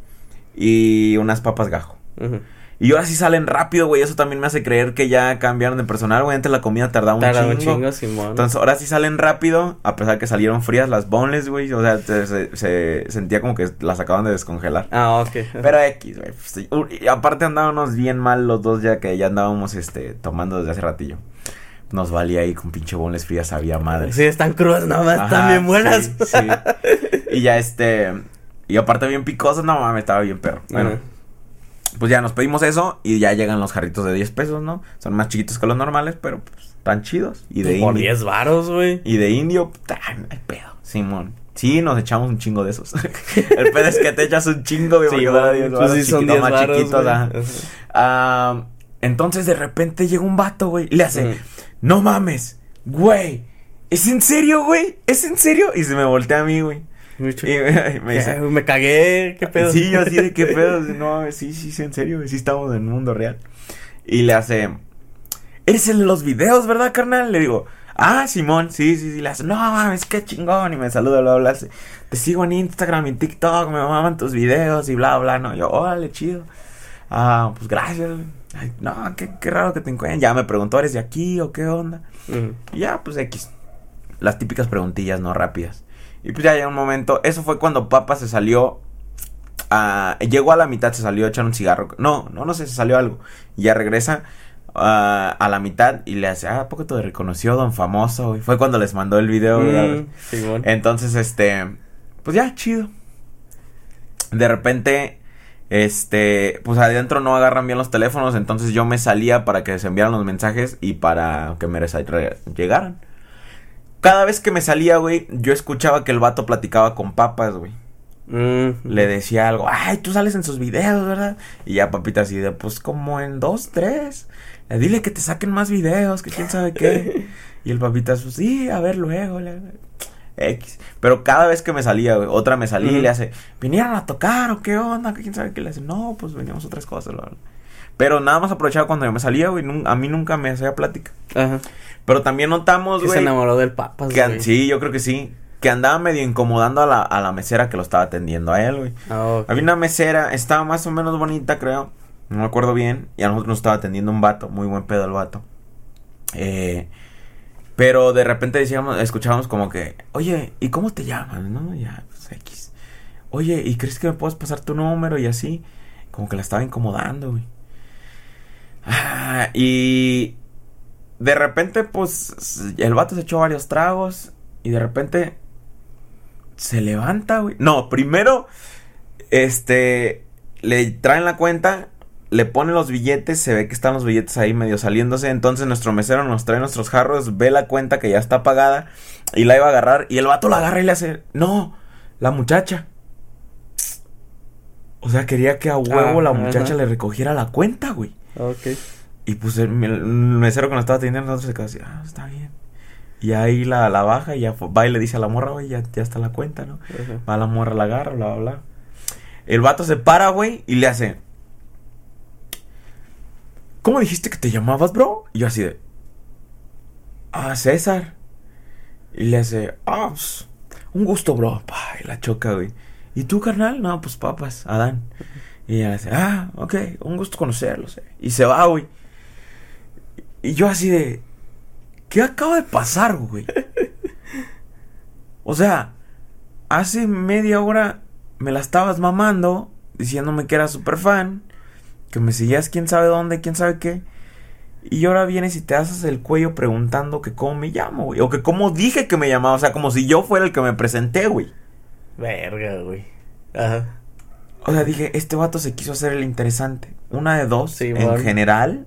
y unas papas gajo. Ujú. Y ahora sí salen rápido, güey. Eso también me hace creer que ya cambiaron de personal, güey. Antes la comida tardaba un Tarda un chingo. chingo, Simón. Entonces ahora sí salen rápido, a pesar que salieron frías las bonles, güey. O sea, se, se- se sentía como que las acaban de descongelar. Ah, ok. Pero X, güey. pues, sí. Y aparte andábamos bien mal los dos ya que ya andábamos este tomando desde hace ratillo. Nos valía ahí con pinche bonles frías, sabía madre. Sí, están crudas, nada más, Ajá, están bien buenas. sí, sí. Y ya este. Y aparte bien picosas, no mames, estaba bien perro. Bueno. Pues ya nos pedimos eso y ya llegan los jarritos de 10 pesos, ¿no? Son más chiquitos que los normales, pero pues están chidos. Y de Por indio. 10 varos, güey. Y de indio, puta, no hay pedo. Simón. Sí, nos echamos un chingo de esos. El pedo es que te echas un chingo, güey, porque 10 pues sí son chiquitos, 10 más varos, chiquitos, ajá. Ah, entonces de repente llega un vato, güey, y le hace, Ujú. no mames, güey, ¿es en serio, güey? ¿Es en serio? Y se me voltea a mí, güey. Mucho. Y me, me dice, Ya, me cagué, qué pedo. sí, yo así de qué pedo, no, sí, sí, sí, en serio, sí estamos en el mundo real. Y le hace, ¿eres el de los videos, verdad, carnal? Le digo, ah, Simón, sí, sí, sí, le hace, no mames, qué chingón, y me saluda, bla, bla, te sigo en Instagram y en TikTok, me maman tus videos y bla, bla, no, yo, órale, chido. Ah, pues gracias. Ay, no, qué, qué raro que te encuentren. Ya me preguntó, ¿eres de aquí o qué onda? Y ya, pues X. Las típicas preguntillas, ¿no? Rápidas. Y pues ya llega un momento. Eso fue cuando Papa se salió. a- llegó a la mitad, se salió a echar un cigarro. No, no, no sé, se salió algo. Y ya regresa ah, a la mitad y le hace, ah, ¿a poco te reconoció don famoso? Y fue cuando les mandó el video. Mm, Simón. Entonces, este, pues ya, chido. De repente, este, pues adentro no agarran bien los teléfonos, entonces yo me salía para que se enviaran los mensajes y para que me llegaran. Cada vez que me salía, güey, yo escuchaba que el vato platicaba con papas, güey. Mm, Le decía algo, ay, tú sales en sus videos, ¿verdad? Y ya papita así de, pues como en dos, tres. Eh, Dile que te saquen más videos, que quién sabe qué. y el papita, pues sí, a ver luego. le- X. Pero cada vez que me salía, güey, otra me salía y le hace, ¿vinieron a tocar o qué onda? ¿Quién sabe qué? Le hace, no, pues veníamos otras cosas. bla, bla". Pero nada más aprovechaba cuando yo me salía, güey. A mí nunca me hacía plática. Ajá. Pero también notamos, Que se güey. enamoró del papas, Que güey. sí, yo creo que sí. Que andaba medio incomodando a la, a la mesera que lo estaba atendiendo a él, güey. Ah. Había una mesera, estaba más o menos bonita, creo. No me acuerdo bien. Y a nosotros nos estaba atendiendo un vato, muy buen pedo el vato. Eh, pero de repente decíamos, escuchábamos como que, oye, ¿y cómo te llamas? ¿No? Ya, pues X. Oye, ¿y crees que me puedes pasar tu número? Y así. Como que la estaba incomodando, güey. Ah, y de repente, pues, el vato se echó varios tragos. Y de repente se levanta, güey. No, primero, este, le traen la cuenta, le ponen los billetes, se ve que están los billetes ahí medio saliéndose. Entonces nuestro mesero nos trae nuestros jarros, ve la cuenta que ya está pagada y la iba a agarrar. Y el vato la agarra y le hace, no, la muchacha. O sea, quería que a huevo Ah, la muchacha ajá. le recogiera la cuenta, güey. Ok. Y pues el, el mesero que nos estaba atendiendo nosotros se quedó así, ah, está bien. Y ahí la, la baja y ya va y le dice a la morra, güey, ya, ya está la cuenta, ¿no? Ajá. Va la morra, la agarra, bla, bla, bla. El vato se para, güey, y le hace. ¿Cómo dijiste que te llamabas, bro? Y yo así de. ah, César. Y le hace, ah, pues, un gusto, bro. Pa, y la choca, güey. ¿Y tú, carnal? No, pues papas, Adán. Y ella dice, ah, ok, un gusto conocerlos. eh". Y se va, güey. Y yo así de, ¿qué acaba de pasar, güey? O sea, hace media hora me la estabas mamando, diciéndome que eras súper fan, que me seguías quién sabe dónde, quién sabe qué. Y ahora vienes y te haces el cuello preguntando que cómo me llamo, güey. O que cómo dije que me llamaba. O sea, como si yo fuera el que me presenté, güey. Verga, güey. Ajá. O sea, dije, este vato se quiso hacer el interesante. Una de dos, Sí, en general.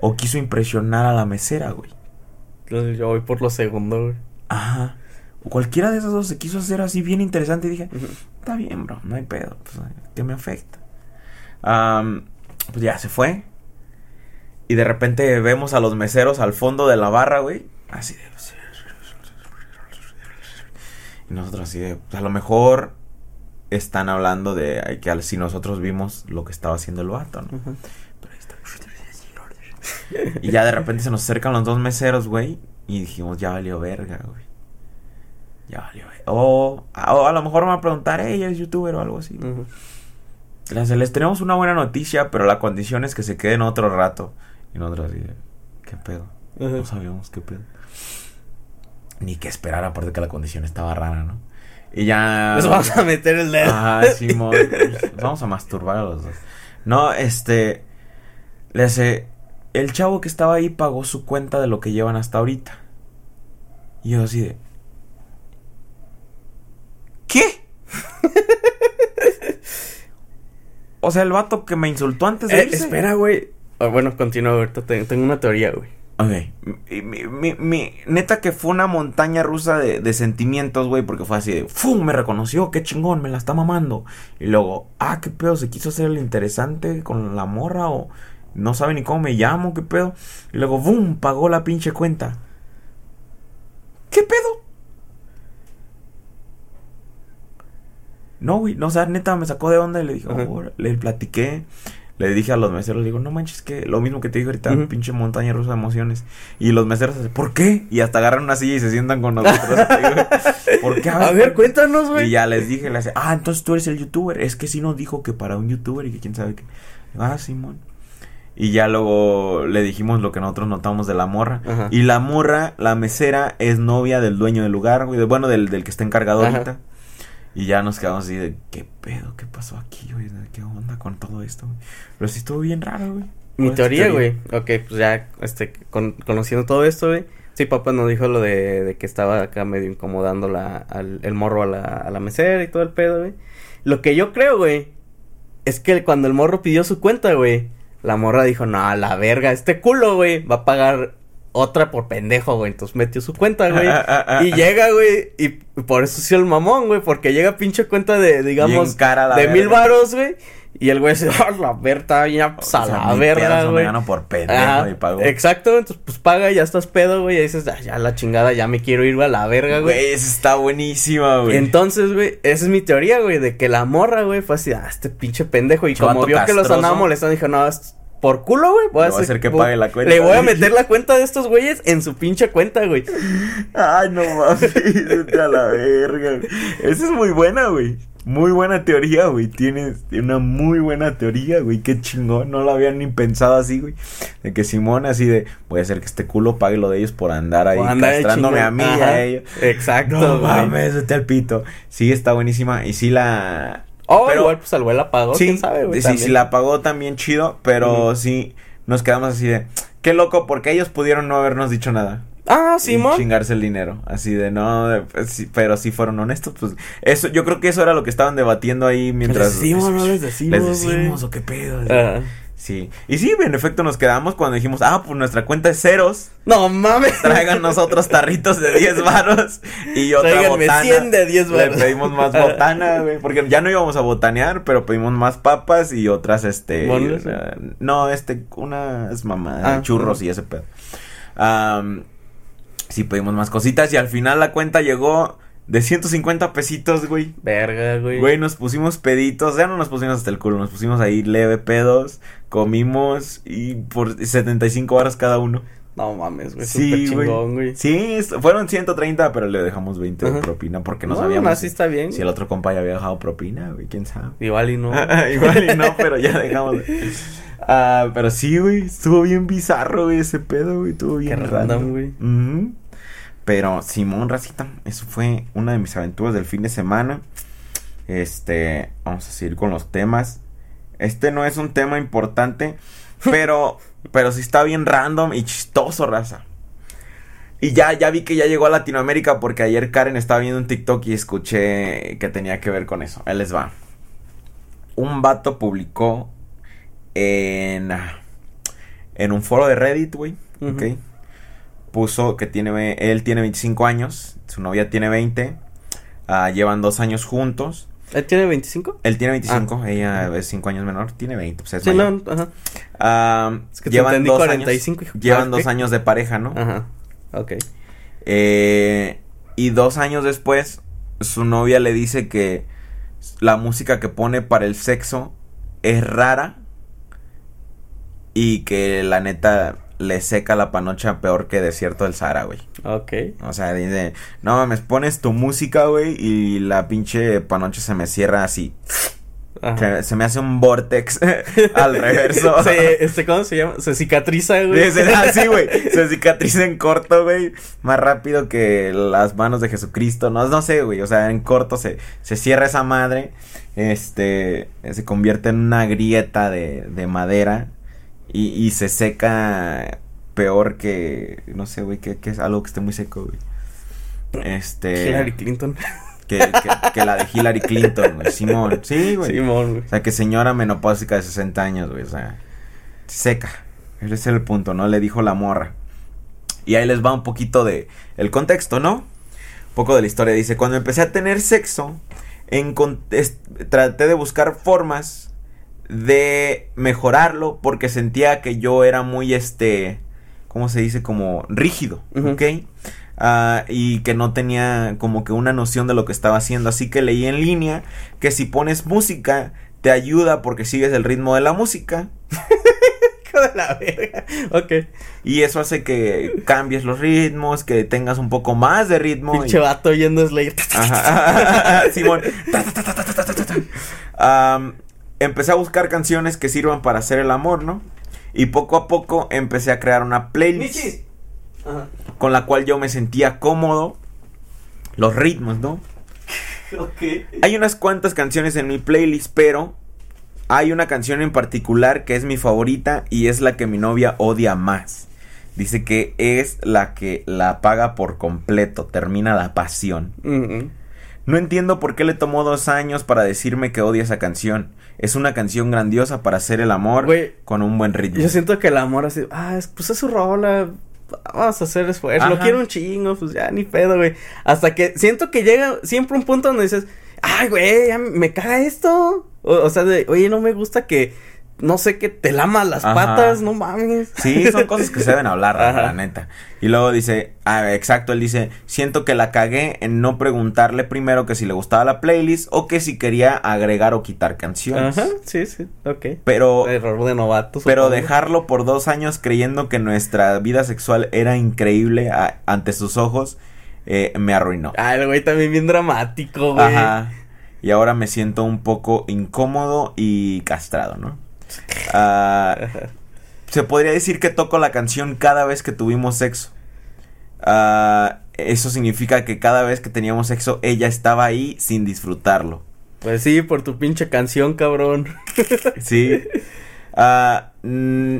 O quiso impresionar a la mesera, güey. Entonces yo voy por lo segundo, güey. Ajá. O cualquiera de esos dos se quiso hacer así bien interesante. Y dije, está bien, bro, no hay pedo. Pues, ¿Qué me afecta? Am, pues ya se fue. Y de repente vemos a los meseros al fondo de la barra, güey. Así de. Y nosotros así de. pues, a lo mejor están hablando de que al- si nosotros vimos lo que estaba haciendo el vato, ¿no? Pero ahí está. Y ya de repente se nos acercan los dos meseros, güey. Y dijimos, ya valió verga, güey. Ya valió verga. O, a- o a lo mejor van a preguntar, ella es youtuber o algo así. Ujú. Les, les tenemos una buena noticia, pero la condición es que se queden otro rato. Y nosotros así ¿qué pedo? No sabíamos qué pedo. Ni qué esperar, aparte que la condición estaba rara, ¿no? Y ya... Nos vamos a meter el dedo. Ah, Simón. vamos a masturbar a los dos. No, este. Le hace. El chavo que estaba ahí pagó su cuenta de lo que llevan hasta ahorita. Y yo así de. ¿Qué? o sea, el vato que me insultó antes de Eh, irse. espera, güey. Ah, bueno, continúa, ahorita te- tengo una teoría, güey. Ok. Mi, mi- mi- mi- neta que fue una montaña rusa de, de sentimientos, güey, porque fue así de, ¡fum! Me reconoció, qué chingón, me la está mamando. Y luego, ah, qué pedo, se quiso hacer el interesante con la morra o no sabe ni cómo me llamo, qué pedo. Y luego, ¡bum! Pagó la pinche cuenta. ¿Qué pedo? No, güey, no, o sea, neta me sacó de onda y le dije, Ajá. "Oh", le platiqué. Le dije a los meseros, le digo, no manches, que lo mismo que te dije ahorita, pinche montaña rusa de emociones. Y los meseros, ¿por qué? Y hasta agarran una silla y se sientan con nosotros. ¿Por qué? A ver, cuéntanos, güey. Y ya les dije, le hace, ah, entonces tú eres el youtuber. Es que sí nos dijo que para un youtuber y que quién sabe qué. Ah, Simón. Y ya luego le dijimos lo que nosotros notamos de la morra. Ajá. Y la morra, la mesera, es novia del dueño del lugar, güey. Bueno, del, del que está encargado Ajá. ahorita. Y ya nos quedamos así de, ¿qué pedo? ¿Qué pasó aquí, güey? ¿Qué onda con todo esto? güey? Pero sí estuvo bien raro, güey. Mi ¿Cuál es tu teoría, güey. Ok, pues ya, este, con- conociendo todo esto, güey. Sí, papá nos dijo lo de, de que estaba acá medio incomodando la, al, el morro a la, a la mesera y todo el pedo, güey. Lo que yo creo, güey, es que cuando el morro pidió su cuenta, güey, la morra dijo, no, a la verga, este culo, güey, va a pagar otra por pendejo, güey. Entonces metió su cuenta, güey. Ah, ah, ah, y llega, güey, y por eso sí el mamón, güey, porque llega pinche cuenta de, digamos, cara de mil varos, güey. Y el güey se, "Ah, la verga, ya, pues, a la verga, güey. por pendejo y pago. Exacto, entonces pues paga y ya estás pedo, güey. Y dices, "Ah, ya la chingada, ya me quiero ir a la verga, güey. Güey, esa está buenísima, güey. Entonces, güey, esa es mi teoría, güey, de que la morra, güey, fue así, ah, este pinche pendejo. Y como vio que los andaba molestando, dijo, no, por culo, güey. Voy a hacer que voy- pague la cuenta, Le voy a meter la cuenta de estos güeyes en su pinche cuenta, güey. Ay, no mames, vete a la verga. güey. Esa es muy buena, güey. Muy buena teoría, güey. Tienes una muy buena teoría, güey. Qué chingón. No lo habían ni pensado así, güey. De que Simón así de, voy a hacer que este culo pague lo de ellos por andar ahí andar castrándome a mí y a ellos. Exacto, No güey. mames, vete al pito. Sí, está buenísima. Y sí la... Oh, pero- igual pues al güey la pagó, Sí, quién sabe, güey. sí, sí la pagó también chido, pero Ujú. sí nos quedamos así de, qué loco, porque ellos pudieron no habernos dicho nada. Ah, y Simón. chingarse el dinero, así de no, de- pues, sí, pero si fueron honestos, pues eso, yo creo que eso era lo que estaban debatiendo ahí mientras Les decimos, no les decimos, les decimos o qué pedo. Ajá. Sí, y sí, en efecto nos quedamos cuando dijimos, ah, pues nuestra cuenta es ceros, No mames. tráiganos otros tarritos de 10 varos y otra Tráiganme botana. 100 de 10 Le pedimos más botana, güey, porque ya no íbamos a botanear, pero pedimos más papas y otras, este, eh, no, este, unas mamadas, Ah, churros y ese pedo. Am, sí, pedimos más cositas y al final la cuenta llegó de 150 pesitos, güey. Verga, güey. Güey, nos pusimos peditos, ya no nos pusimos hasta el culo, nos pusimos ahí leve pedos, comimos y por 75 horas cada uno. No mames, güey. Sí, súper chingón, güey. Sí, fueron 130, pero le dejamos 20 de propina porque no, No, sabíamos así está bien. si el otro compa ya había dejado propina, güey, quién sabe. Igual y no. Igual y no, pero ya dejamos. Ah, pero sí, güey, estuvo bien bizarro, güey, ese pedo, güey, estuvo bien Qué random. güey. Ujú. Pero Simón Racita, eso fue una de mis aventuras del fin de semana. Este, vamos a seguir con los temas. Este no es un tema importante, pero, pero sí está bien random y chistoso, raza. Y ya, ya vi que ya llegó a Latinoamérica porque ayer Karen estaba viendo un TikTok y escuché que tenía que ver con eso. Él les va. Un vato publicó en, en un foro de Reddit, güey. Ujú. ¿ok? Puso que tiene, él tiene 25 años, su novia tiene 20. ah, llevan dos años juntos. ¿Él tiene 25? Él tiene 25, ella es 5 años menor, tiene 20, pues es Ah. Sí, mayor. no, ajá. Ah, Es que llevan dos 45, años, llevan Ah, dos años de pareja, ¿no? Ajá. Ok. Eh, y dos años después, su novia le dice que la música que pone para el sexo es rara y que la neta le seca la panocha peor que desierto del Sahara, güey. Ok. O sea, dice, no mames, pones tu música, güey, y la pinche panocha se me cierra así. Se me hace un vortex al reverso. Se, este, ¿Cómo se llama? Se cicatriza, güey. Dice, ah, sí, güey. Se cicatriza en corto, güey. Más rápido que las manos de Jesucristo. No, no sé, güey. O sea, en corto se, se cierra esa madre. Este. Se convierte en una grieta de, de madera. Y, y se seca peor que. No sé, güey. Que, que es algo que esté muy seco, güey. Este. Hillary Clinton. Que, que, que la de Hillary Clinton, güey. Simón. Sí, güey. Simón, güey. O sea, que señora menopáusica de 60 años, güey. O sea, seca. Ese es el punto, ¿no? Le dijo la morra. Y ahí les va un poquito de el contexto, ¿no? Un poco de la historia. Dice, cuando empecé a tener sexo, traté de buscar formas de mejorarlo porque sentía que yo era muy, este, ¿cómo se dice? Como rígido, Ujú. ¿ok? Ah, y que no tenía como que una noción de lo que estaba haciendo. Así que leí en línea que si pones música, te ayuda porque sigues el ritmo de la música. De la verga. Ok. Y eso hace que cambies los ritmos, que tengas un poco más de ritmo. Pinche y- vato oyendo Slayer. Simón. empecé a buscar canciones que sirvan para hacer el amor, ¿no? Y poco a poco empecé a crear una playlist. Ajá. con la cual yo me sentía cómodo. Los ritmos, ¿no? Ok. Hay unas cuantas canciones en mi playlist, pero hay una canción en particular que es mi favorita y es la que mi novia odia más. Dice que es la que la apaga por completo, termina la pasión. Mm, No entiendo por qué le tomó dos años para decirme que odia esa canción. Es una canción grandiosa para hacer el amor Güey, con un buen ritmo. Yo siento que el amor así, ah, es- pues es su rola, vamos a hacer esfuerzo, lo quiero un chingo, pues ya ni pedo, güey. Hasta que siento que llega siempre un punto donde dices, ay, güey, ya me caga esto. O, o sea, de, oye, no me gusta que, no sé, que te lamas las Ajá. patas, no mames. Sí, son cosas que se deben hablar, la neta. Y luego dice, ah, exacto, él dice, siento que la cagué en no preguntarle primero que si le gustaba la playlist o que si quería agregar o quitar canciones. Ajá, sí, sí, ok. Pero, Error de novato. pero supongo. dejarlo por dos años creyendo que nuestra vida sexual era increíble a- ante sus ojos, eh, me arruinó. Ah, el güey también bien dramático, güey. Ajá. Y ahora me siento un poco incómodo y castrado, ¿no? Ah, se podría decir que toco la canción cada vez que tuvimos sexo. Ah, eso significa que cada vez que teníamos sexo ella estaba ahí sin disfrutarlo. Pues sí, por tu pinche canción, cabrón. Sí. Ah, mm,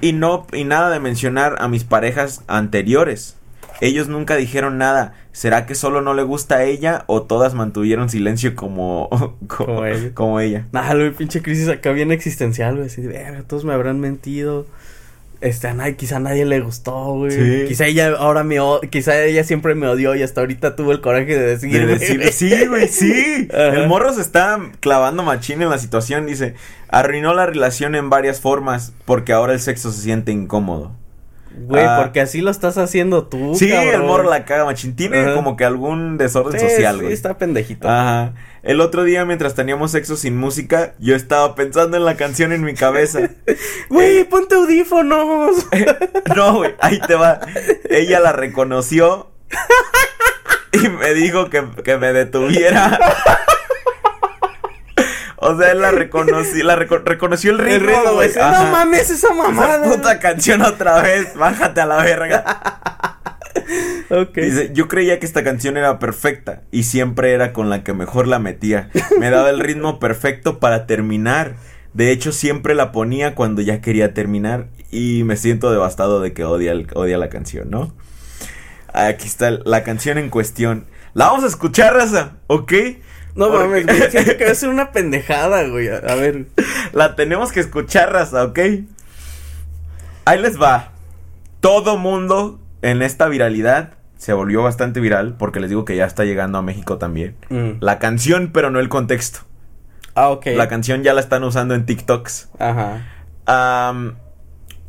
y no y nada de mencionar a mis parejas anteriores. Ellos nunca dijeron nada. ¿Será que solo no le gusta a ella o todas mantuvieron silencio como como, Como ella. como ella? Nah, güey, pinche crisis acá bien existencial, güey. Así de, todos me habrán mentido. Este, a nadie, quizá a nadie le gustó, güey. Sí. Quizá ella ahora me quizá ella siempre me odió y hasta ahorita tuvo el coraje de De decirme. decirle, sí, güey, sí. Ajá. El morro se está clavando machín en la situación. Dice, arruinó la relación en varias formas porque ahora el sexo se siente incómodo. Güey, Ah. porque así lo estás haciendo tú, Sí, el morro la caga, machín. Tiene Ajá. como que algún desorden Sí, social, sí, güey. está pendejito. Ajá. El otro día, mientras teníamos sexo sin música, yo estaba pensando en la canción en mi cabeza. Güey, ponte audífonos. No, güey, ahí te va. Ella la reconoció y me dijo que, que me detuviera. O sea, él la reconoció, la reco- reconoció el ritmo, güey. No mames, esa mamada. Esa puta canción otra vez, bájate a la verga. Ok. Dice, yo creía que esta canción era perfecta y siempre era con la que mejor la metía. Me daba el ritmo perfecto para terminar. De hecho, siempre la ponía cuando ya quería terminar y me siento devastado de que odia, el- odia la canción, ¿no? Aquí está la canción en cuestión. La vamos a escuchar, raza, ¿ok? No Porque- mames, güey. Siento que va a ser una pendejada, güey. A, ver. La tenemos que escuchar, raza, ¿ok? Ahí les va. Todo mundo en esta viralidad se volvió bastante viral porque les digo que ya está llegando a México también. Mm. La canción, pero no el contexto. Ah, ok. La canción ya la están usando en TikToks. Ajá.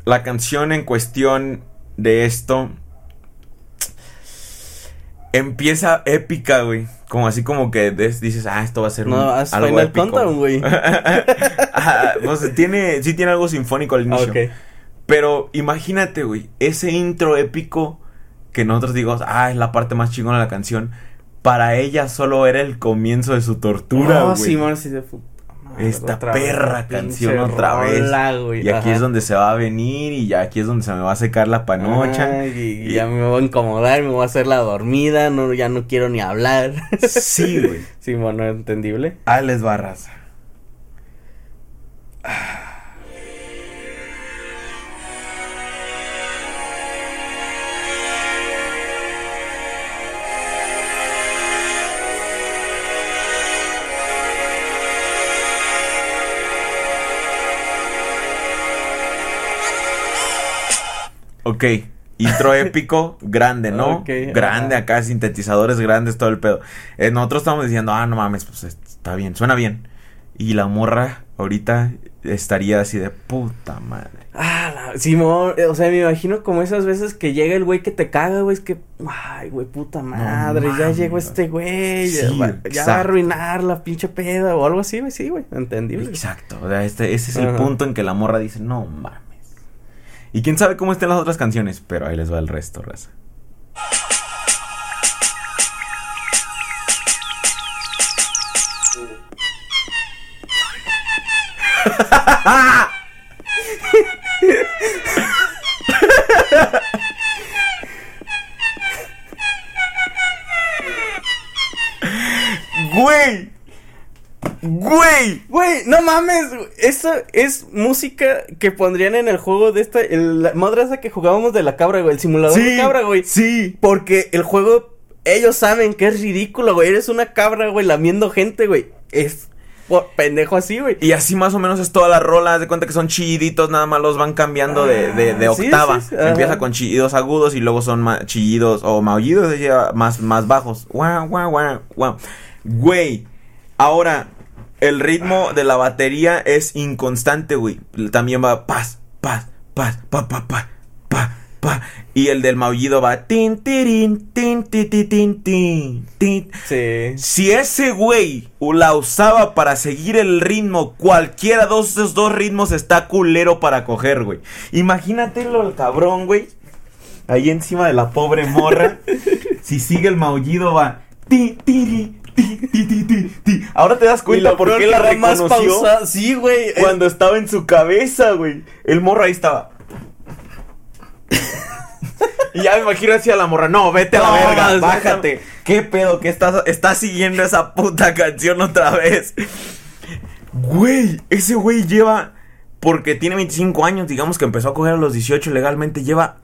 La canción en cuestión de esto empieza épica, güey. Como así como que des- dices, ah, esto va a ser un- No, haz algo Final épico. Countdown, güey. Ajá, pues tiene, sí tiene algo sinfónico al Ah, inicio. Pero imagínate, güey, ese intro épico que nosotros digamos, ah, es la parte más chingona de la canción. Para ella solo era el comienzo de su tortura, No, güey. sí, man, sí de Esta otra vez, perra canción otra vez. rola, güey, y aquí ajá. es donde se va a venir y ya aquí es donde se me va a secar la panocha. Ay, y, y ya me voy a incomodar, me voy a hacer la dormida, no, ya no quiero ni hablar. Sí, güey. sí, bueno, entendible. Ahí les va, raza. Ok, intro épico, grande, ¿no? Ok, grande acá, sintetizadores grandes, todo el pedo. Eh, nosotros estamos diciendo, ah, no mames, pues está bien, suena bien. Y la morra ahorita estaría así de puta madre. Ah, la, Simón, eh, o sea, me imagino como esas veces que llega el güey que te caga, güey, es que, ay, güey, puta madre, ya llegó este güey, Sí, ya va a arruinar la pinche peda o algo así, güey, sí, güey, entendible. Exacto, o sea, este, ese es el punto en que la morra dice, no mames. Y quién sabe cómo estén las otras canciones, pero ahí les va el resto, raza. Güey. Güey. Güey, no mames, eso es música que pondrían en el juego de esta, el, la madre esa que jugábamos de la cabra, güey, el simulador de cabra, güey. Sí. Porque el juego, ellos saben que es ridículo, güey. Eres una cabra, güey, lamiendo gente, güey. Es por pendejo así, güey. Y así más o menos es toda la rola. De cuenta que son chilliditos, nada más los van cambiando de, de, de Ah, sí, octava. sí, sí. Empieza con chillidos agudos y luego son ma- chillidos o maullidos más, más bajos. Guau, guau, guau, guau. Güey, ahora el ritmo de la batería es inconstante, güey. También va paz, paz, paz, pa, pa, pa, pa, pa. Y el del maullido va tin, tirin, tin, ti, ti, tin, tin, tin. Sí. Si ese güey la usaba para seguir el ritmo, cualquiera de esos dos ritmos está culero para coger, güey. Imagínatelo el cabrón, güey. Ahí encima de la pobre morra. si sigue el maullido va. Ti, tiri, ti, ti, ti, ti, ti. Ahora te das cuenta por qué la va más reconoció pausa- Sí, güey. cuando estaba en su cabeza, güey. El morro ahí estaba. y ya me imagino así a la morra. No, vete a la verga, bájate. ¿Qué pedo? ¿Qué estás, estás siguiendo esa puta canción otra vez? Güey, ese güey lleva. Porque tiene 25 años, digamos que empezó a coger a los 18 legalmente. Lleva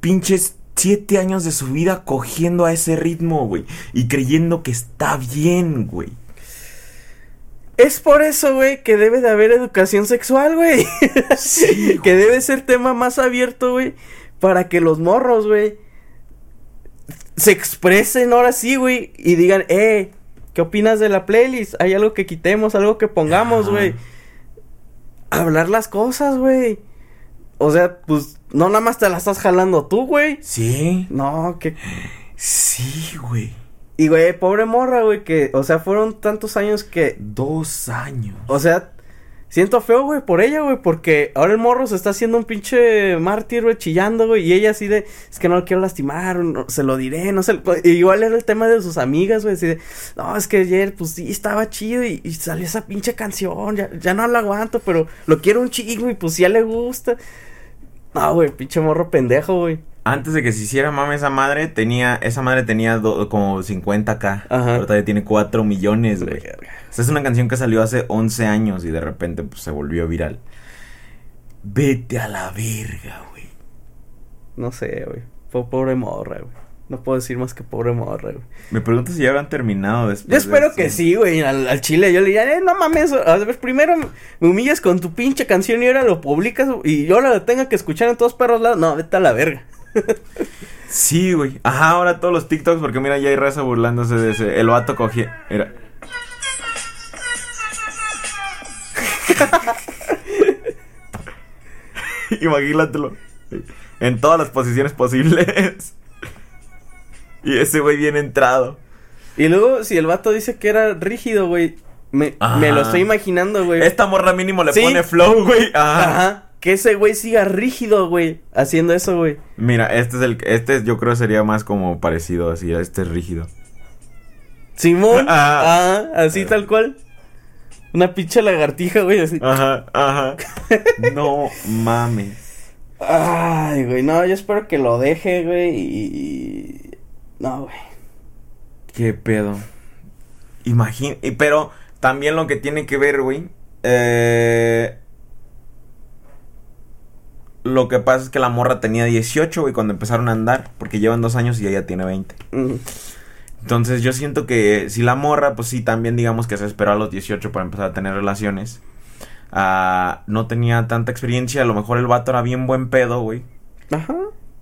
pinches 7 años de su vida cogiendo a ese ritmo, güey. Y creyendo que está bien, güey. Es por eso, güey, que debe de haber educación sexual, güey. Sí, que debe ser tema más abierto, güey. Para que los morros, güey, se expresen ahora sí, güey. Y digan, eh, ¿qué opinas de la playlist? ¿Hay algo que quitemos, algo que pongamos, güey? Hablar las cosas, güey. O sea, pues, no nada más te la estás jalando tú, güey. Sí. No, que... Sí, güey. Y, güey, pobre morra, güey, que, o sea, fueron tantos años que, Dos años. o sea, siento feo, güey, por ella, güey, porque ahora el morro se está haciendo un pinche mártir, güey, chillando, güey, y ella así de, es que no lo quiero lastimar, no, se lo diré, no sé, y igual era el tema de sus amigas, güey, así de, no, es que ayer, pues sí, estaba chido y, y salió esa pinche canción, ya, ya no la aguanto, pero lo quiero un chingo y pues ya le gusta. No, güey, pinche morro pendejo, güey. Antes de que se hiciera mame esa madre, tenía, esa madre tenía do- como 50k. Ajá. Ahorita ya tiene 4 millones, güey. O sea, es una canción que salió hace 11 años y de repente pues, se volvió viral. Vete a la verga, güey. No sé, güey. Fue pobre morra, güey. No puedo decir más que pobre morra, güey. Me pregunto si ya habrán terminado después. Yo espero de que sí, güey. Al, al chile yo le diría, eh, no mames. A ver, primero me humillas con tu pinche canción y ahora lo publicas y yo la tenga que escuchar en todos perros lados. No, vete a la verga. Sí, güey. Ajá, ahora todos los TikToks, porque mira, ya hay raza burlándose de ese. El vato cogía. Era. Imagínatelo. En todas las posiciones posibles. Y ese güey bien entrado. Y luego, si el vato dice que era rígido, güey, me, me lo estoy imaginando, güey. Esta morra mínimo le Sí. pone flow, güey. Ajá. Ajá. Que ese güey siga rígido, güey, haciendo eso, güey. Mira, este es el. Este yo creo sería más como parecido así. Este es rígido. Simón. Ajá. Ajá, así tal cual. Una pinche lagartija, güey, así. Ajá, ajá. No mames. Ay, güey, no, yo espero que lo deje, güey, y... No, güey. ¿Qué pedo? Imagina, y- pero también lo que tiene que ver, güey. eh, lo que pasa es que la morra tenía 18, güey, cuando empezaron a andar. Porque llevan dos años y ella tiene 20. Mm, Entonces yo siento que si la morra, pues sí, también digamos que se esperó a los 18 para empezar a tener relaciones. ah, no tenía tanta experiencia, a lo mejor el vato era bien buen pedo, güey. Ajá.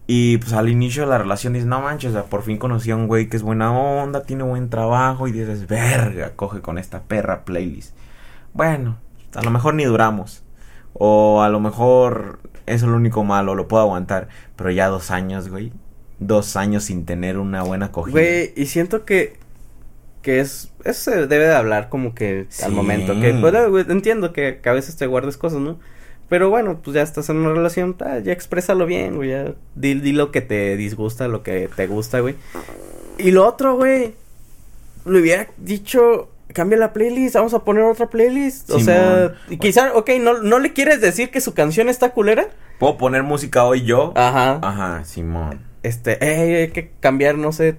Y pues al inicio de la relación dices, no manches, o sea, por fin conocí a un güey que es buena onda, tiene buen trabajo y dices, verga, coge con esta perra playlist. Bueno, a lo mejor ni duramos. O a lo mejor eso es lo único malo, lo puedo aguantar. Pero ya dos años, güey. Dos años sin tener una buena acogida. Güey, y siento que... Que es... Eso se debe de hablar como que al momento. Que, pues, entiendo que, que a veces te guardes cosas, ¿no? Pero bueno, pues ya estás en una relación, ta, ya exprésalo bien, güey, ya di, di lo que te disgusta, lo que te gusta, güey. Y lo otro, güey, le hubiera dicho, cambia la playlist, vamos a poner otra playlist. O sea, y quizá, ok, no, no le quieres decir que su canción está culera. ¿Puedo poner música hoy yo? Ajá. Ajá, Simón. Este, eh, hay que cambiar, no sé.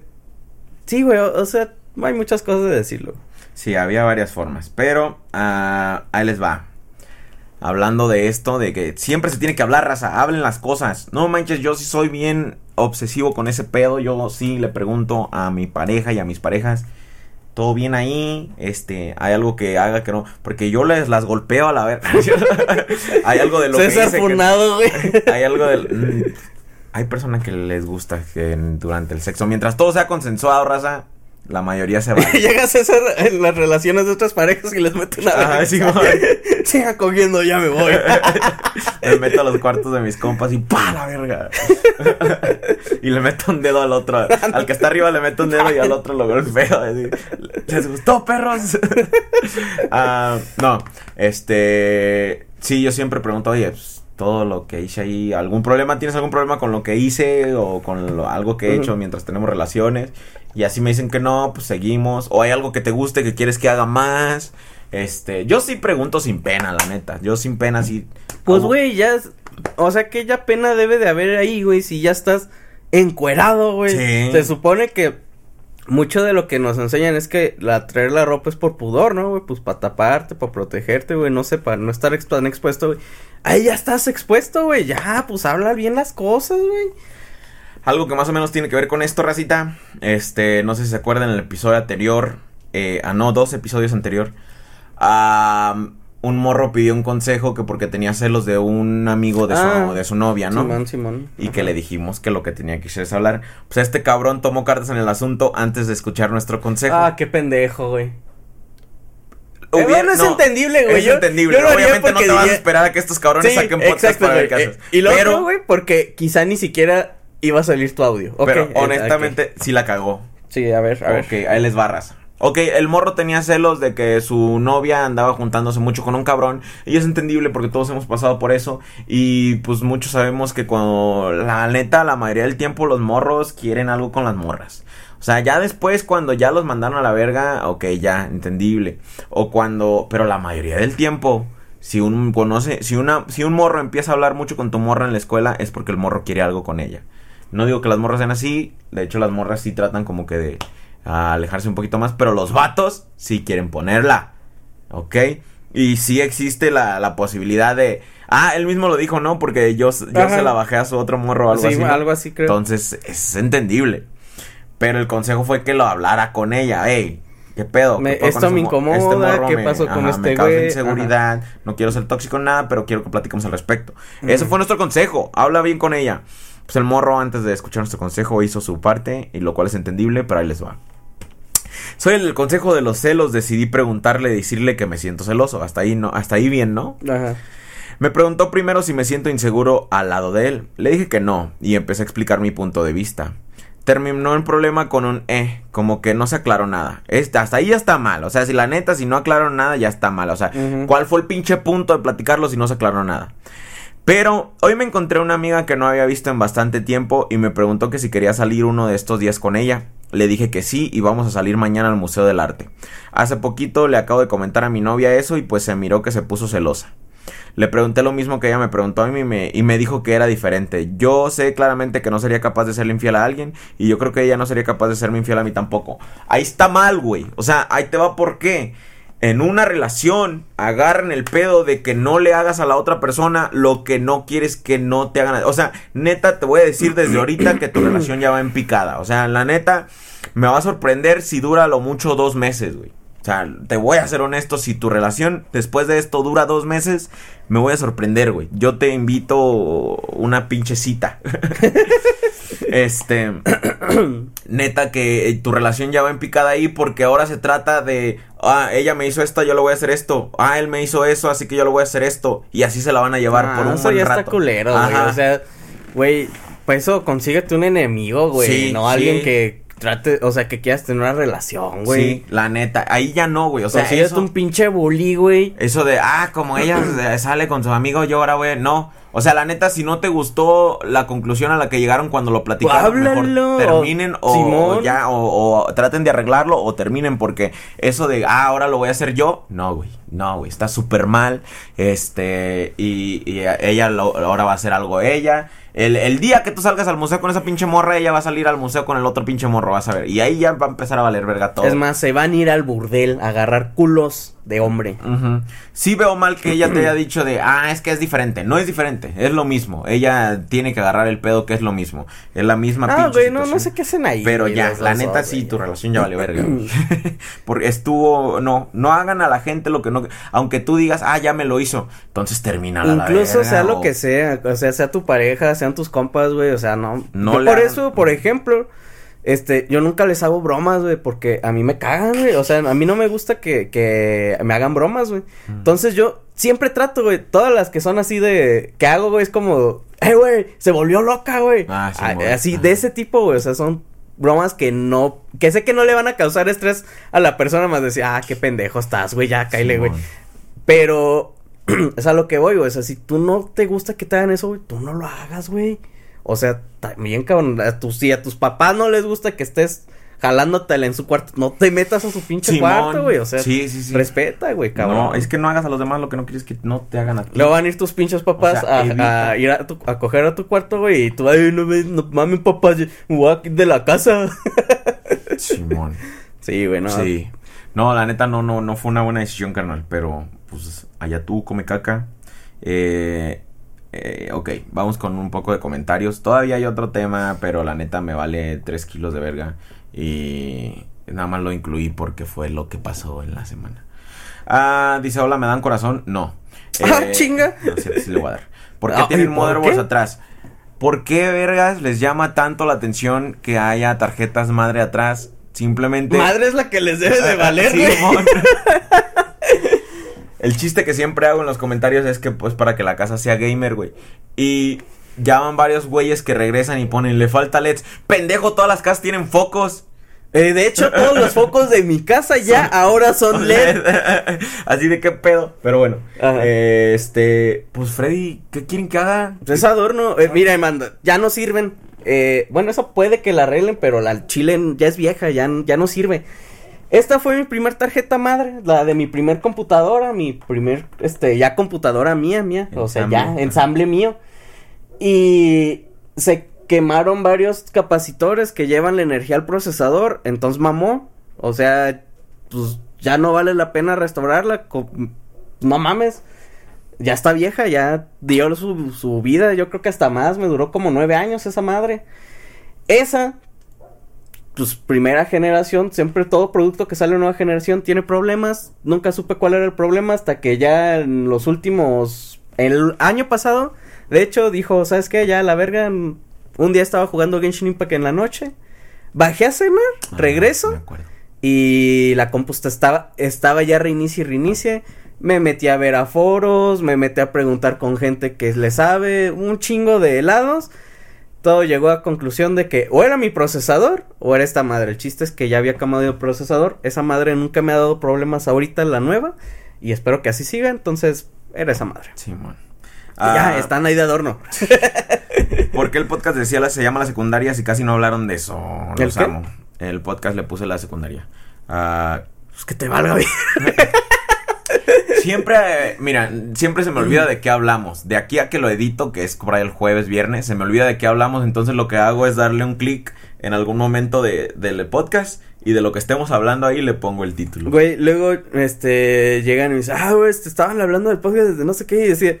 Sí, güey, o, o sea, hay muchas cosas de decirlo. Sí, había varias formas. Pero ah, ahí les va. Hablando de esto, de que siempre se tiene que hablar, raza. Hablen las cosas. No manches, yo sí soy bien obsesivo con ese pedo. Yo sí le pregunto a mi pareja y a mis parejas. Todo bien ahí, este, hay algo que haga que no, porque yo les las golpeo a la vez. hay algo de lo César que Funado, güey. hay algo del. mm, hay personas que les gusta que durante el sexo, mientras todo sea consensuado, raza, la mayoría se va. Llega César en las relaciones de otras parejas y les mete una Ajá, vez. sí, güey. Siga cogiendo, ya me voy. Me meto a los cuartos de mis compas y ¡pa! la verga. y le meto un dedo al otro. Al que está arriba le meto un dedo y al otro lo golpeo. así. ¿Les gustó, perros? Ah, no, este. Sí, yo siempre pregunto, oye, pues, todo lo que hice ahí, ¿algún problema? ¿Tienes algún problema con lo que hice o con lo- algo que he hecho mientras tenemos relaciones? Y así me dicen que no, pues seguimos. O hay algo que te guste que quieres que haga más. Este, yo sí pregunto sin pena, la neta. Yo sin pena sí. Pues, güey, ya. es- O sea, que ya pena debe de haber ahí, güey, si ya estás encuerado, güey. Sí. Se supone que mucho de lo que nos enseñan es que la traer la ropa es por pudor, ¿no, güey? Pues para taparte, para protegerte, güey, no sé, para no estar tan expuesto, güey. Ahí ya estás expuesto, güey, ya, pues habla bien las cosas, güey. Algo que más o menos tiene que ver con esto, racita. Este, no sé si se acuerdan el episodio anterior. Eh, ah, no, dos episodios anterior. ah, un morro pidió un consejo que porque tenía celos de un amigo de su, Ah. de su novia, ¿no? Simón, Simón. Y que le dijimos que lo que tenía que hacer es hablar. Pues este cabrón tomó cartas en el asunto antes de escuchar nuestro consejo. Ah, qué pendejo, güey. Eh, bueno, es entendible, güey. Es Yo- entendible. yo lo haría Obviamente no te vas a esperar a que estos cabrones Sí, saquen podcast para ver qué haces. Eh, Y lo pero, otro, güey, porque quizá ni siquiera iba a salir tu audio. Ok, pero eh, honestamente, sí la cagó. Sí, a ver, a ver. Ok, ahí les barras. Ok, el morro tenía celos de que su novia andaba juntándose mucho con un cabrón. Y es entendible porque todos hemos pasado por eso. Y pues muchos sabemos que cuando la neta, la mayoría del tiempo los morros quieren algo con las morras. O sea, ya después cuando ya los mandaron a la verga, ok, ya, entendible. O cuando, pero la mayoría del tiempo, si un conoce, si una, si un morro empieza a hablar mucho con tu morra en la escuela, es porque el morro quiere algo con ella. No digo que las morras sean así, de hecho las morras sí tratan como que de a alejarse un poquito más, pero los vatos sí quieren ponerla, ¿ok? Y sí existe la, la posibilidad de... Ah, él mismo lo dijo, ¿no? Porque yo, yo se la bajé a su otro morro o algo Sí, así. ¿no? algo así creo. Entonces, es entendible. Pero el consejo fue que lo hablara con ella. Ey, ¿qué pedo? Me- ¿Qué pedo esto me incomoda, ¿qué pasó con ajá, este me causa güey? inseguridad, no quiero ser tóxico en nada, pero quiero que platiquemos al respecto. Ujú. Ese fue nuestro consejo. Habla bien con ella. Pues el morro, antes de escuchar nuestro consejo, hizo su parte, y lo cual es entendible, pero ahí les va. Soy el consejo de los celos, decidí preguntarle, decirle que me siento celoso. Hasta ahí no, hasta ahí bien, ¿no? Ajá. Me preguntó primero si me siento inseguro al lado de él. Le dije que no, y empecé a explicar mi punto de vista. Terminó el problema con un eh, como que no se aclaró nada. Hasta ahí ya está mal. O sea, si la neta, si no aclaró nada, ya está mal. O sea. ¿cuál fue el pinche punto de platicarlo si no se aclaró nada? Pero hoy me encontré una amiga que no había visto en bastante tiempo y me preguntó que si quería salir uno de estos días con ella. Le dije que sí y vamos a salir mañana al Museo del Arte. Hace poquito le acabo de comentar a mi novia eso y pues se miró que se puso celosa. Le pregunté lo mismo que ella me preguntó a mí y me, y me dijo que era diferente. Yo sé claramente que no sería capaz de serle infiel a alguien y yo creo que ella no sería capaz de serme infiel a mí tampoco. Ahí está mal, güey. O sea, ahí te va por qué. En una relación agarran el pedo de que no le hagas a la otra persona lo que no quieres que no te hagan. O sea, neta, te voy a decir desde ahorita que tu relación ya va en picada. O sea, la neta, me va a sorprender si dura lo mucho dos meses, güey. O sea, te voy a ser honesto, si tu relación después de esto dura dos meses, me voy a sorprender, güey. Yo te invito una pinche cita. este, neta que eh, tu relación ya va en picada ahí porque ahora se trata de, ah, ella me hizo esto, yo le voy a hacer esto. Ah, él me hizo eso, así que yo le voy a hacer esto. Y así se la van a llevar Ah, por un buen ya rato. está culero, güey. O sea, güey, pues eso consíguete un enemigo, güey. Sí, no alguien que trate, o sea, que quieras tener una relación, güey. Sí, la neta, ahí ya no, güey. O sea, consíguete eso- un pinche bully, güey. Eso de, ah, como ella sale con su amigo, yo ahora voy. No. O sea, la neta, si no te gustó la conclusión a la que llegaron cuando lo platicaron, mejor terminen o, ya, o, o traten de arreglarlo o terminen porque eso de, ah, ahora lo voy a hacer yo. No, güey. No, güey. Está súper mal. Este, y, y ella lo- ahora va a hacer algo ella. El, el día que tú salgas al museo con esa pinche morra, ella va a salir al museo con el otro pinche morro, vas a ver. Y ahí ya va a empezar a valer verga todo. Es más, se van a ir al burdel a agarrar culos de hombre. Ujú. Sí veo mal que ella te haya dicho de, ah, es que es diferente. No es diferente, es lo mismo. Ella tiene que agarrar el pedo que es lo mismo. Es la misma Ah, pinche güey, no, no sé qué hacen ahí. Pero ya, la neta güey. sí, tu relación ya vale verga. Porque estuvo, no, no hagan a la gente lo que no, aunque tú digas, ah, ya me lo hizo, entonces termina la Incluso verga, sea lo que sea, o sea, sea tu pareja, sean tus compas, güey, o sea, no. No Yo por hagan- eso, por ejemplo, este, yo nunca les hago bromas, güey, porque a mí me cagan, güey, o sea, a mí no me gusta que, que me hagan bromas, güey. Mm. Entonces yo siempre trato, güey, todas las que son así de, que hago, güey, es como, eh, güey, se volvió loca, güey. Ah, sí, así, de ese tipo, güey, o sea, son bromas que no, que sé que no le van a causar estrés a la persona más decir, ah, qué pendejo estás, güey, ya, cáile, güey. Pero es a lo que voy, güey. O sea, si tú no te gusta que te hagan eso, güey, tú no lo hagas, güey. O sea, también, cabrón, a tus, si a tus papás no les gusta que estés jalándotela en su cuarto, no te metas a su pinche Simón. cuarto, güey. O sea, Sí, sí, sí. respeta, güey, cabrón. No, es que no hagas a los demás lo que no quieres que no te hagan a ti. Luego van a ir tus pinches papás O sea, a- ir a, tu- a coger a tu cuarto, güey, y tú, ay, no, me- no mames, papá, voy de la casa. Simón. sí, güey, no. Sí. No, la neta no, no, no fue una buena decisión, carnal. Pero, pues, allá tú, come caca. Eh, eh, ok, vamos con un poco de comentarios. Todavía hay otro tema, pero la neta me vale 3 kilos de verga. Y nada más lo incluí porque fue lo que pasó en la semana. Ah, dice, hola, ¿me dan corazón? No. Ah, chinga. No, sí, sí le voy a dar. ¿Por qué Ah, ¿y tienen motherboards atrás? ¿Por qué, vergas, les llama tanto la atención que haya tarjetas madre atrás? Simplemente... Madre es la que les debe de valer, Sí. El chiste que siempre hago en los comentarios es que pues para que la casa sea gamer, güey. Y ya van varios güeyes que regresan y ponen, le falta LEDs. Pendejo, todas las casas tienen focos. Eh, de hecho, todos los focos de mi casa ya ahora son LED. Así de qué pedo. Pero bueno. Eh, este. Pues Freddy, ¿qué quieren que haga? Es adorno. Eh, mira, manda, ya no sirven. Eh, bueno, eso puede que la arreglen, pero la chile ya es vieja, ya, ya no sirve. Esta fue mi primer tarjeta madre, la de mi primer computadora, mi primer, este, ya computadora mía, mía, o sea, ya, Ensamble. ensamble mío. Y se quemaron varios capacitores que llevan la energía al procesador, entonces mamó, o sea, pues ya no vale la pena restaurarla, no mames. Ya está vieja, ya dio su, su vida, yo creo que hasta más, me duró como nueve años esa madre. Esa, pues primera generación, siempre todo producto que sale de nueva generación tiene problemas. Nunca supe cuál era el problema hasta que ya en los últimos, el año pasado, de hecho dijo, ¿sabes qué? Ya la verga, un día estaba jugando Genshin Impact en la noche, bajé a cenar, Ah, regreso. me. Y la compuesta estaba, estaba ya reinicie y reinicie. Me metí a ver a foros, me metí a preguntar con gente que le sabe, un chingo de helados. Todo llegó a conclusión de que o era mi procesador o era esta madre. El chiste es que ya había cambiado el procesador. Esa madre nunca me ha dado problemas ahorita, la nueva. Y espero que así siga. Entonces, era esa madre. Sí, man. Y ya, Ah, están ahí de adorno. ¿Por qué el podcast decía la, se llama la secundaria si casi no hablaron de eso? ¿El Los qué? amo. El podcast le puse la secundaria. Ah, Pues que te valga bien. siempre, eh, mira, siempre se me olvida de qué hablamos. De aquí a que lo edito, que es por ahí el jueves, viernes, se me olvida de qué hablamos. Entonces lo que hago es darle un clic en algún momento de, del podcast y de lo que estemos hablando ahí le pongo el título. Güey, luego, este, llegan y me dicen, ah, güey, este, estaban hablando del podcast de no sé qué, y decía,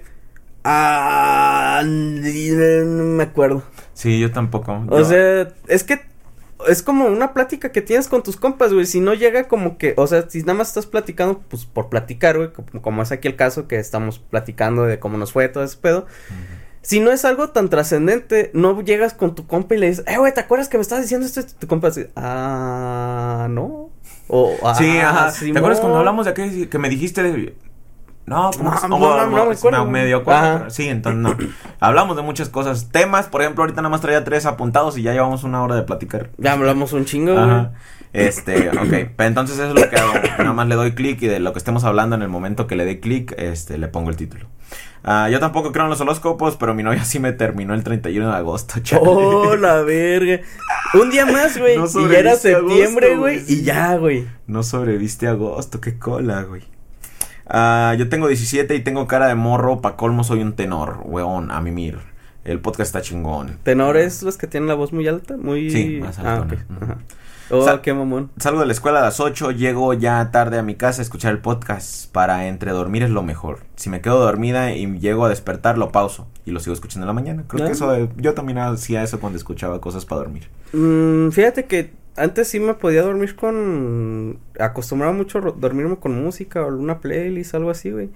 ah, no me acuerdo. Sí, yo tampoco. O Yo- sea, es que es como una plática que tienes con tus compas, güey, si no llega como que, o sea, si nada más estás platicando, pues por platicar, güey, como, como es aquí el caso que estamos platicando de cómo nos fue todo ese pedo. Si no es algo tan trascendente, no llegas con tu compa y le dices, eh, güey, ¿te acuerdas que me estabas diciendo esto? Y tu compa dice, ah, no. O, ah, Sí, ajá. ¿Te Simón". acuerdas cuando hablamos de aquel que me dijiste de... No, ¿cómo No, no, no, o- no me Ajá. pero sí, entonces no. Hablamos de muchas cosas. Temas, por ejemplo, ahorita nada más traía tres apuntados y ya llevamos una hora de platicar. Ya hablamos un chingo, güey. Ajá. Este, ok. Pero entonces eso es lo que hago. Nada más le doy clic y de lo que estemos hablando en el momento que le dé clic, este, le pongo el título. Ah, yo tampoco creo en los horóscopos, pero mi novia sí me terminó el 31 de agosto, chale. Oh, la verga. Un día más, güey. No y ya era septiembre, güey. Y ya, güey. No sobreviste a agosto, qué cola, güey. Ah, yo tengo 17 y tengo cara de morro, pa' colmo soy un tenor, weón, a mimir. El podcast está chingón. Tenores los que tienen la voz muy alta, muy... Sí, más Ah. Ujú. Ajá. Oh, Sal- qué mamón. Salgo de la escuela a las 8, llego ya tarde a mi casa a escuchar el podcast. Para entre dormir es lo mejor. Si me quedo dormida y llego a despertar, lo pauso y lo sigo escuchando en la mañana. Creo que Ah. eso, eh, yo también hacía eso cuando escuchaba cosas para dormir. Mm, fíjate que antes sí me podía dormir con... Acostumbraba mucho dormirme con música o alguna playlist, algo así, güey.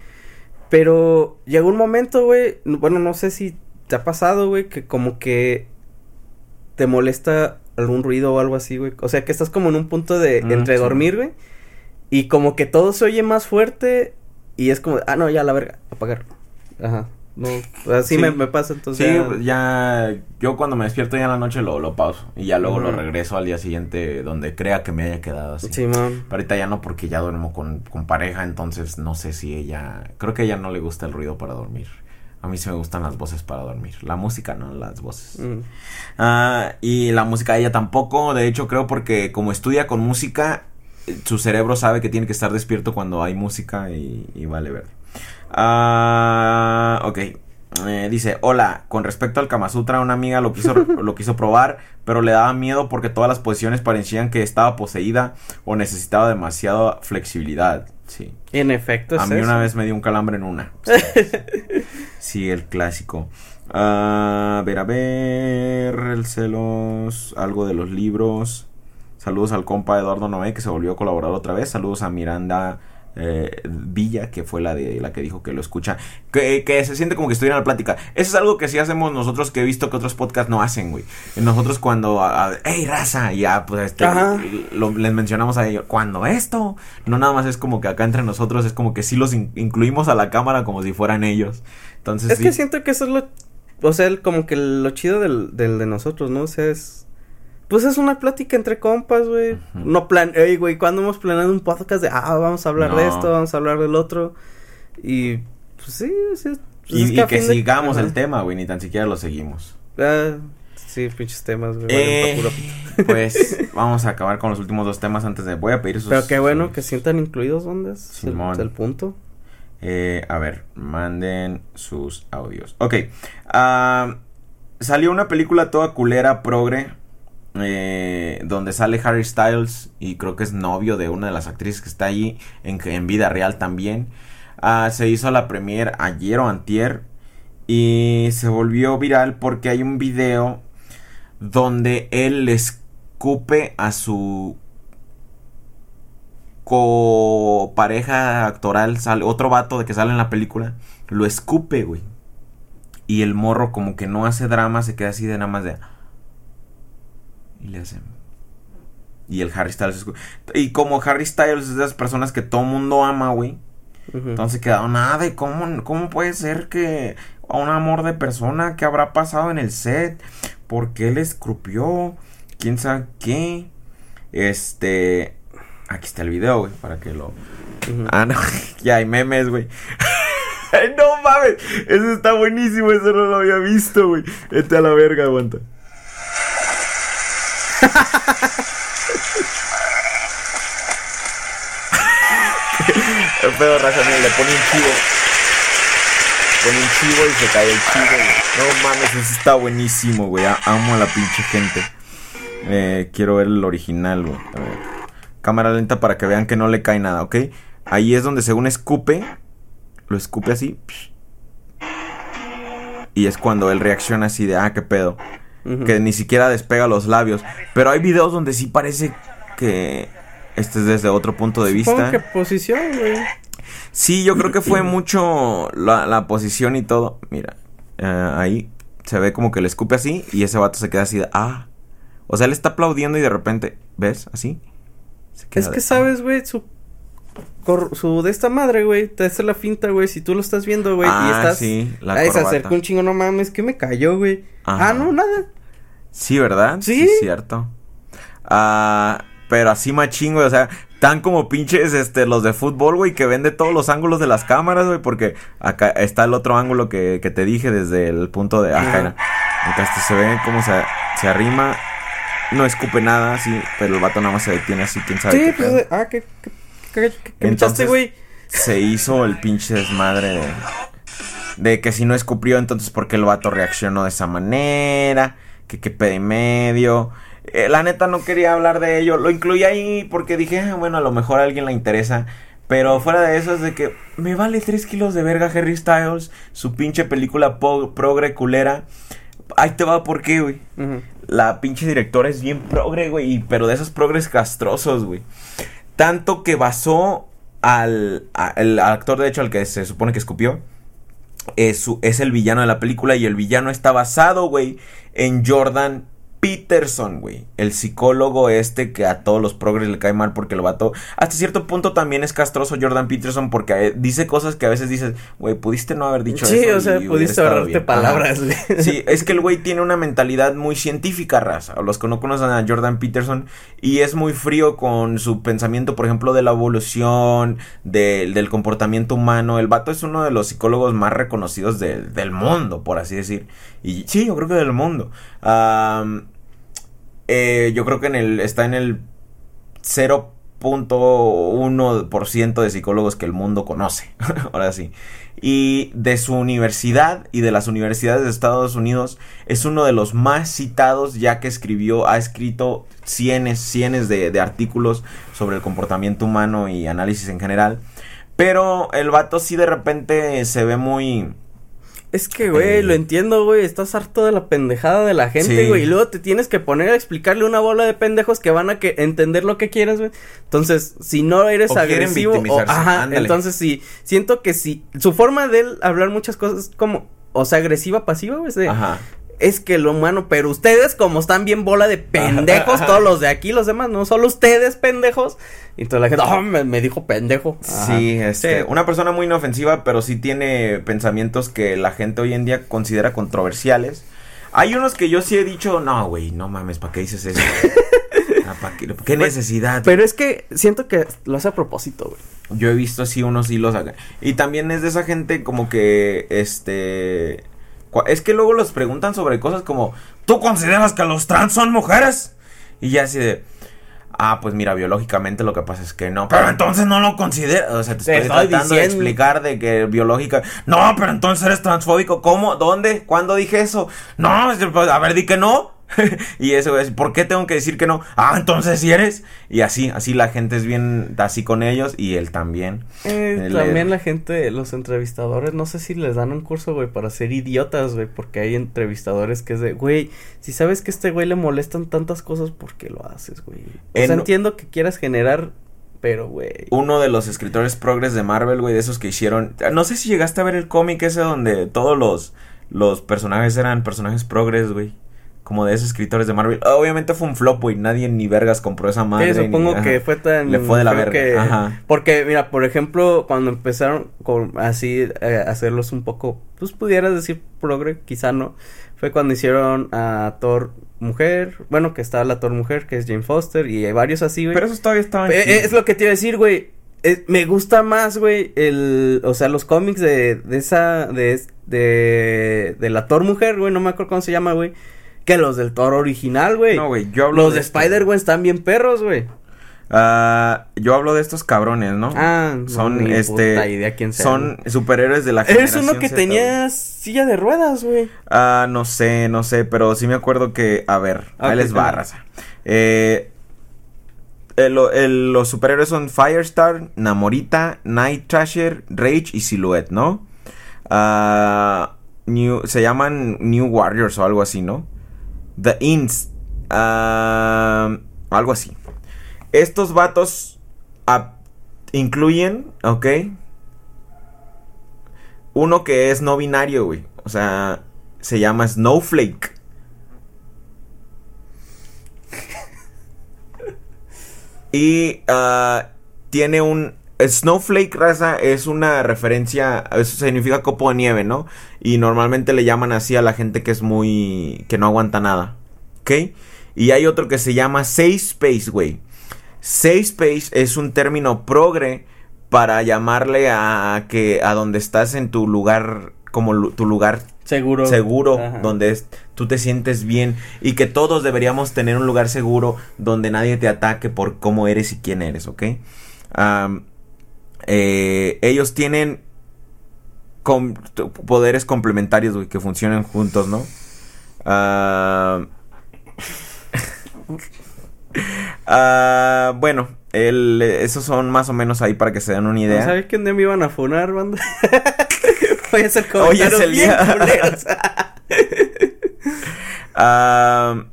Pero llegó un momento, güey, bueno, no sé si te ha pasado, güey, que como que te molesta algún ruido o algo así, güey. O sea, que estás como en un punto de Mm, entre sí. dormir, güey. Y como que todo se oye más fuerte y es como, ah, no, ya la verga, apagar. Ajá. No, así Sí. me, me pasa, entonces. Sí, ya- ya yo cuando me despierto ya en la noche lo, lo pauso y ya luego lo regreso al día siguiente donde crea que me haya quedado así. Simón. Pero ahorita ya no porque ya duermo con, con pareja, entonces no sé si ella... Creo que a ella no le gusta el ruido para dormir. A mí sí me gustan las voces para dormir. La música, no las voces. Mm. Ah, y la música ella tampoco. De hecho, creo porque como estudia con música, eh, su cerebro sabe que tiene que estar despierto cuando hay música y, y vale ver. Ah, ok. Eh, dice, hola, con respecto al Kama Sutra, una amiga lo quiso, lo quiso probar, pero le daba miedo porque todas las posiciones parecían que estaba poseída o necesitaba demasiada flexibilidad. Sí. En efecto, es A mí eso. una vez me dio un calambre en una. sí, el clásico. Ah, a ver, a ver. El celos. Algo de los libros. Saludos al compa Eduardo Noé que se volvió a colaborar otra vez. Saludos a Miranda eh, Villa, que fue la de la que dijo que lo escucha, que, que, se siente como que estuviera en la plática. Eso es algo que sí hacemos nosotros que he visto que otros podcasts no hacen, güey. Nosotros cuando, hey, raza, ya, pues este, lo, les mencionamos a ellos, cuando esto, no nada más es como que acá entre nosotros, es como que sí los incluimos a la cámara como si fueran ellos. Entonces, es que siento que eso es lo, o sea, como que lo chido del, del de nosotros, ¿no? O sea, es pues es una plática entre compas, güey. No plan, ey, güey, cuando hemos planeado un podcast de, ah, vamos a hablar de esto, vamos a hablar del otro. Y, pues sí, sí. Pues y, que, sigamos el tema, güey, ni tan siquiera lo seguimos. Ah, sí, pinches temas, güey. Eh, pues vamos a acabar con los últimos dos temas antes de. Voy a pedir sus. Pero qué bueno que sientan incluidos, ¿dónde es? El, el punto. Eh, a ver, manden sus audios. Ok. Uh, salió una película toda culera, progre eh, donde sale Harry Styles y creo que es novio de una de las actrices que está allí en, vida real también. Ah, se hizo la premier ayer o antier y se volvió viral porque hay un video donde él le escupe a su pareja actoral, sale, otro vato de que sale en la película, lo escupe, güey. Y el morro como que no hace drama, se queda así de nada más de... Y le hacen. Y el Harry Styles. Y como Harry Styles es de esas personas que todo mundo ama, güey. Entonces quedaron nada de cómo, cómo puede ser que a un amor de persona que habrá pasado en el set. ¿Por qué le escrupió? ¿Quién sabe qué? Este. Aquí está el video, güey, para que lo. Ah, no, ya hay memes, güey. no mames, eso está buenísimo, eso no lo había visto, güey. Este a la verga, aguanta. El pedo raza, le pone un chivo. Pone un chivo y se cae el chivo. No mames, eso está buenísimo, güey. Amo a la pinche gente. Eh, quiero ver el original, güey. Cámara lenta para que vean que no le cae nada, ¿ok? Ahí es donde según escupe. Lo escupe así. Y es cuando él reacciona así de, ah, qué pedo que ni siquiera despega los labios. Pero hay videos donde sí parece que este es desde otro punto de vista. ¿Qué posición, güey? Sí, yo creo que fue mucho la, posición y todo. Mira, eh, ahí se ve como que le escupe así y ese vato se queda así de, ah. O sea, él está aplaudiendo y de repente, ¿ves? Así. es que, sabes, ah". güey, su su de esta madre, güey, te hace la finta, güey, si tú lo estás viendo, güey, y ah, estás sí, la ahí se acerca un chingo, no mames, que me cayó, güey. Ah, no, nada. Sí, ¿verdad? Sí. sí cierto. Ah, pero así machín, güey, o sea, tan como pinches este los de fútbol, güey, que ven de todos los ángulos de las cámaras, güey, porque acá está el otro ángulo que, que te dije desde el punto de acá. Acá este se ve cómo se, se arrima, no escupe nada, sí, pero el vato nada más se detiene así, quién sabe. Sí, pues, ah, qué, qué, Entonces, güey. Se hizo el pinche desmadre de, de que si no escupió, entonces por qué el vato reaccionó de esa manera, que qué pede medio. Eh, la neta no quería hablar de ello, lo incluí ahí porque dije, ah, bueno, a lo mejor a alguien le interesa. Pero fuera de eso es de que me vale 3 kilos de verga Harry Styles, su pinche película progre culera. Ahí te va por qué, güey. La pinche directora es bien progre, güey, pero de esos progres castrosos, güey. Tanto que basó al, actor, de hecho, al que se supone que escupió. Es, es el villano de la película y el villano está basado, güey, en Jordan Peterson, güey. El psicólogo este que a todos los progres le cae mal porque lo vato. Hasta cierto punto también es castroso Jordan Peterson porque eh, dice cosas que a veces dices, güey, pudiste no haber dicho eso. Sí, o sea, pudiste ahorrarte palabras, güey. Sí, es que el güey tiene una mentalidad muy científica, raza. Los que no conocen a Jordan Peterson. Y es muy frío con su pensamiento, por ejemplo, de la evolución, del comportamiento humano. El vato es uno de los psicólogos más reconocidos del mundo, por así decir. Y sí, yo creo que del mundo. Eh, yo creo que en el, está en el 0.1% de psicólogos que el mundo conoce. Ahora sí. Y de su universidad y de las universidades de Estados Unidos es uno de los más citados ya que escribió, ha escrito cienes, cienes de, de artículos sobre el comportamiento humano y análisis en general. Pero el vato sí de repente se ve muy Es que, güey, Eh. lo entiendo, güey. Estás harto de la pendejada de la gente, Sí. güey. Y luego te tienes que poner a explicarle una bola de pendejos que van a que entender lo que quieres, güey. Entonces, si no eres O agresivo, o, ajá, ándale. entonces sí, siento que sí. Su forma de él hablar muchas cosas es como, o sea, agresiva, pasiva, güey. de, Ajá. Es que lo humano, pero ustedes como están bien bola de pendejos, Ajá. todos los de aquí, los demás, no solo ustedes pendejos. Y entonces la gente, oh, me, me dijo pendejo. Ajá. Sí, este, Sí. una persona muy inofensiva, pero sí tiene pensamientos que la gente hoy en día considera controversiales. Hay unos que yo sí he dicho, no, güey, no mames, ¿para qué dices eso? Ah, ¿pa' qué, qué necesidad? Pero es que siento que lo hace a propósito, güey. Yo he visto así unos hilos acá. Y también es de esa gente como que, este... Es que luego los preguntan sobre cosas como, ¿tú consideras que los trans son mujeres? Y ya así de... Ah, pues mira, biológicamente lo que pasa es que no. Pero entonces no lo considero. O sea, te Te estoy, estoy tratando de explicar de que biológica. No, pero entonces eres transfóbico. ¿Cómo? ¿Dónde? ¿Cuándo dije eso? No, pues, a ver, di que no. y eso es, ¿por qué tengo que decir que no? Ah, entonces sí eres. Y así, así la gente es bien así con ellos y él también. Eh, también la gente, los entrevistadores, no sé si les dan un curso, güey, para ser idiotas, güey, porque hay entrevistadores que es de, güey, si sabes que a este güey le molestan tantas cosas, ¿por qué lo haces, güey? O En- sea, entiendo que quieras generar, pero, güey. Uno de los escritores progres de Marvel, güey, de esos que hicieron. No sé si llegaste a ver el cómic ese donde todos los, los personajes eran personajes progres, güey. Como de esos escritores de Marvel. Obviamente fue un flop, güey. Nadie ni vergas compró esa madre. Sí, ni- supongo ajá. que fue tan... Le fue de la verga, que- ajá. Porque, mira, por ejemplo, cuando empezaron con así eh, hacerlos un poco, pues pudieras decir progre, quizá no, fue cuando hicieron a Thor mujer, bueno, que estaba la Thor mujer, que es Jane Foster, y hay varios así, güey. Pero esos todavía estaban. Eh, es lo que te iba a decir, güey. Me gusta más, güey, el, o sea, los cómics de, de esa, de, de, de la Thor mujer, güey, no me acuerdo cómo se llama, güey, que los del Thor original, güey. No, güey. Yo hablo los de esto. Spider, güey, están bien perros, güey. Ah, yo hablo de estos cabrones, ¿no? Ah, son ni este. idea quién sea, son superhéroes de la Eres generación uno que Z, güey. tenía silla de ruedas, güey. Ah, no sé, no sé, pero sí me acuerdo que, a ver, ahí Ok, les va, raza. Eh, el- el- los superhéroes son Firestar, Namorita, Night Trasher, Rage y Silhouette, ¿no? Ah, New, se llaman New Warriors o algo así, ¿no? The Ints, ah, algo así. Estos vatos ah, incluyen, ¿ok? Uno que es no binario, güey. O sea, se llama Snowflake. Y ah, tiene un... Snowflake raza es una referencia, eso significa copo de nieve, ¿no? Y normalmente le llaman así a la gente que es muy... que no aguanta nada, ¿ok? Y hay otro que se llama Safe Space, güey. Safe Space es un término progre para llamarle a que a donde estás en tu lugar, como tu lugar Seguro. seguro, Ajá. donde es- tú te sientes bien y que todos deberíamos tener un lugar seguro donde nadie te ataque por cómo eres y quién eres, ¿ok? Am, eh, ellos tienen com- poderes complementarios, güey, que funcionan juntos, ¿no? Ah, ah, bueno, el, esos son más o menos ahí para que se den una idea. ¿Sabes que me iban a funar, banda? Voy a hacer Hoy es el día. Ah,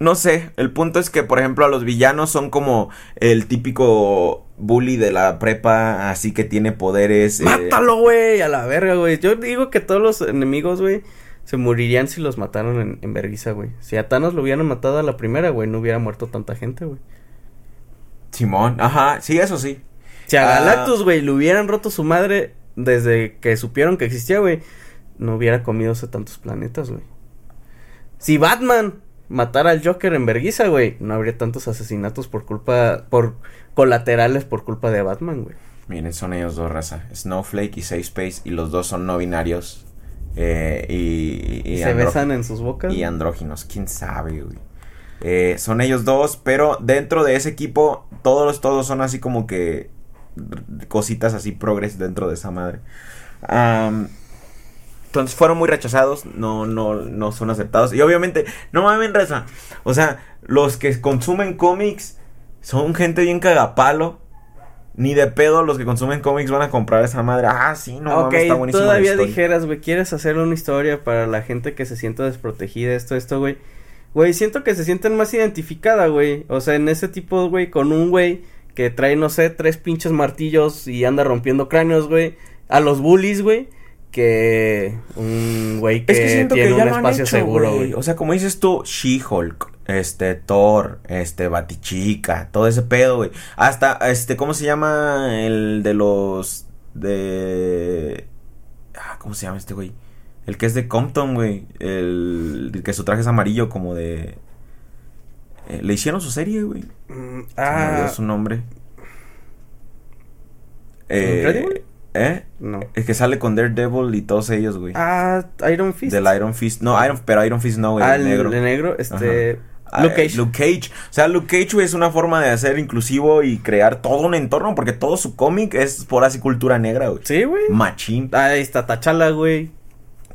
no sé, el punto es que, por ejemplo, a los villanos son como el típico bully de la prepa, así que tiene poderes. eh, Mátalo, güey, a la verga, güey. Yo digo que todos los enemigos, güey, se morirían si los mataron en, en güey. Si a Thanos lo hubieran matado a la primera, güey, no hubiera muerto tanta gente, güey. Simón, ajá, sí, eso sí. Si a Ah. Galactus, güey, le hubieran roto su madre desde que supieron que existía, güey, no hubiera comido tantos planetas, güey. Si Batman matara al Joker en vergüenza, güey, no habría tantos asesinatos por culpa, por colaterales por culpa de Batman, güey. Miren, son ellos dos, raza. Snowflake y Safe Space, y los dos son no binarios. eh, y, y, Y se besan en sus bocas. y andróginos, quién sabe, güey. Eh, son ellos dos, pero dentro de ese equipo, todos, todos son así como que cositas así progres dentro de esa madre. Am, entonces fueron muy rechazados, no, no, no son aceptados. Y obviamente, no mames, raza. O sea, los que consumen cómics son gente bien cagapalo. Ni de pedo los que consumen cómics van a comprar esa madre. Ah, sí, no mames, está buenísimo. todavía dijeras, güey, ¿quieres hacer una historia para la gente que se sienta desprotegida, esto, esto, güey? Güey, siento que se sienten más identificada, güey. O sea, en ese tipo, güey, con un güey que trae, no sé, tres pinches martillos y anda rompiendo cráneos, güey. A los bullies, güey. Que un güey que, Es que tiene que un espacio hecho, seguro, güey. O sea, como dices tú, She-Hulk, este, Thor, este, Batichica, todo ese pedo, güey. Hasta, este, ¿cómo se llama el de los, de... Ah, ¿cómo se llama este güey? El que es de Compton, güey. El, el que su traje es amarillo, como de... eh, le hicieron su serie, güey. Mm, Se me olvidó ah, su nombre. Eh, ¿Eh? no. El que sale con Daredevil y todos ellos, güey. Ah, Iron Fist. Del Iron Fist. No, Iron, pero Iron Fist no, güey. Ah, el el negro. de negro, este... Ah, Luke Cage. Luke Cage. O sea, Luke Cage, güey, es una forma de hacer inclusivo y crear todo un entorno, porque todo su cómic es por así cultura negra, güey. Sí, güey. Machín. Ahí está Tachala, güey.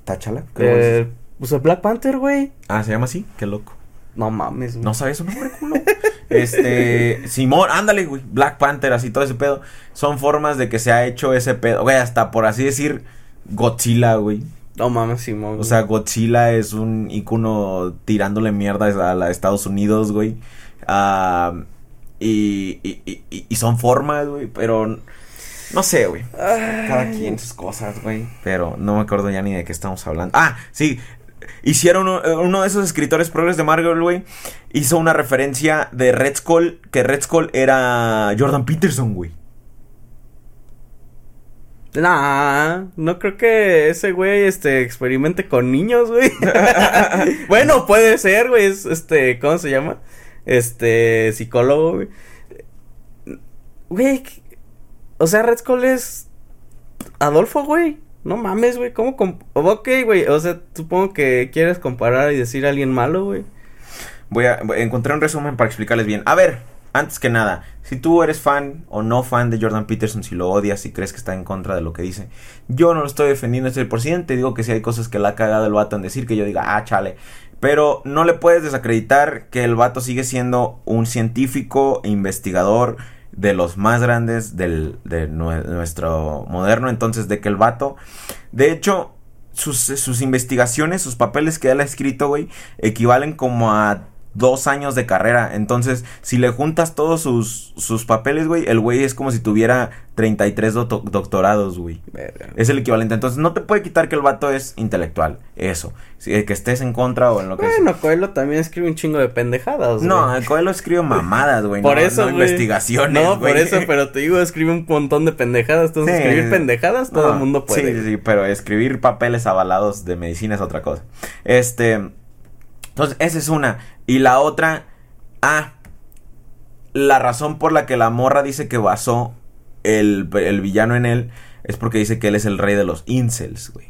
¿Táchala? ¿Cómo es? Eh, pues el Black Panther, güey. Ah, ¿se llama así? Qué loco. No mames, güey. No sabes su nombre, culo. este, Simón, ándale, güey. Black Panther, así todo ese pedo. Son formas de que se ha hecho ese pedo. Güey, hasta por así decir, Godzilla, güey. No mames, Simón. O sea, Godzilla es un ícono tirándole mierda a la Estados Unidos, güey. Ah, y, y, y- y son formas, güey, pero no sé, güey. Cada quien sus cosas, güey. Pero no me acuerdo ya ni de qué estamos hablando. Ah, sí. Hicieron uno, eh, uno de esos escritores progres de Marvel, güey. Hizo una referencia de Red Skull. Que Red Skull era Jordan Peterson, güey. Nah, no creo que ese güey, este, experimente con niños, güey. bueno, puede ser, güey, es, este, ¿cómo se llama? Este, psicólogo, güey. Güey, ¿qué- o sea, Red Skull es Adolfo, güey. No mames, güey, ¿cómo? ok, güey, o sea, supongo que quieres comparar y decir a alguien malo, güey. Voy a, encontrar un resumen para explicarles bien. A ver, antes que nada, si tú eres fan o no fan de Jordan Peterson, si lo odias, si crees que está en contra de lo que dice, yo no lo estoy defendiendo este por ciento, digo que si hay cosas que la ha cagado el vato en decir, que yo diga, ah, chale. Pero no le puedes desacreditar que el vato sigue siendo un científico investigador de los más grandes del, de nue- nuestro moderno. Entonces, de que el vato, de hecho, sus, sus investigaciones, sus papeles que él ha escrito, güey, equivalen como a dos años de carrera. Entonces, si le juntas todos sus, sus papeles, güey, el güey es como si tuviera 33 doto- doctorados, güey. Es el equivalente. Entonces, no te puede quitar que el vato es intelectual. Eso. Si, que estés en contra o en lo que Bueno, Coelho también escribe un chingo de pendejadas, No, güey. el Coelho escribe mamadas, güey. Por no- eso, no investigaciones, No, güey. por eso, pero te digo, escribe un montón de pendejadas. Entonces, Sí. escribir pendejadas, todo No, el mundo puede. Sí, sí, pero escribir papeles avalados de medicina es otra cosa. Este. Entonces, esa es una. Y la otra. Ah. La razón por la que la morra dice que basó el, el villano en él es porque dice que él es el rey de los incels, güey.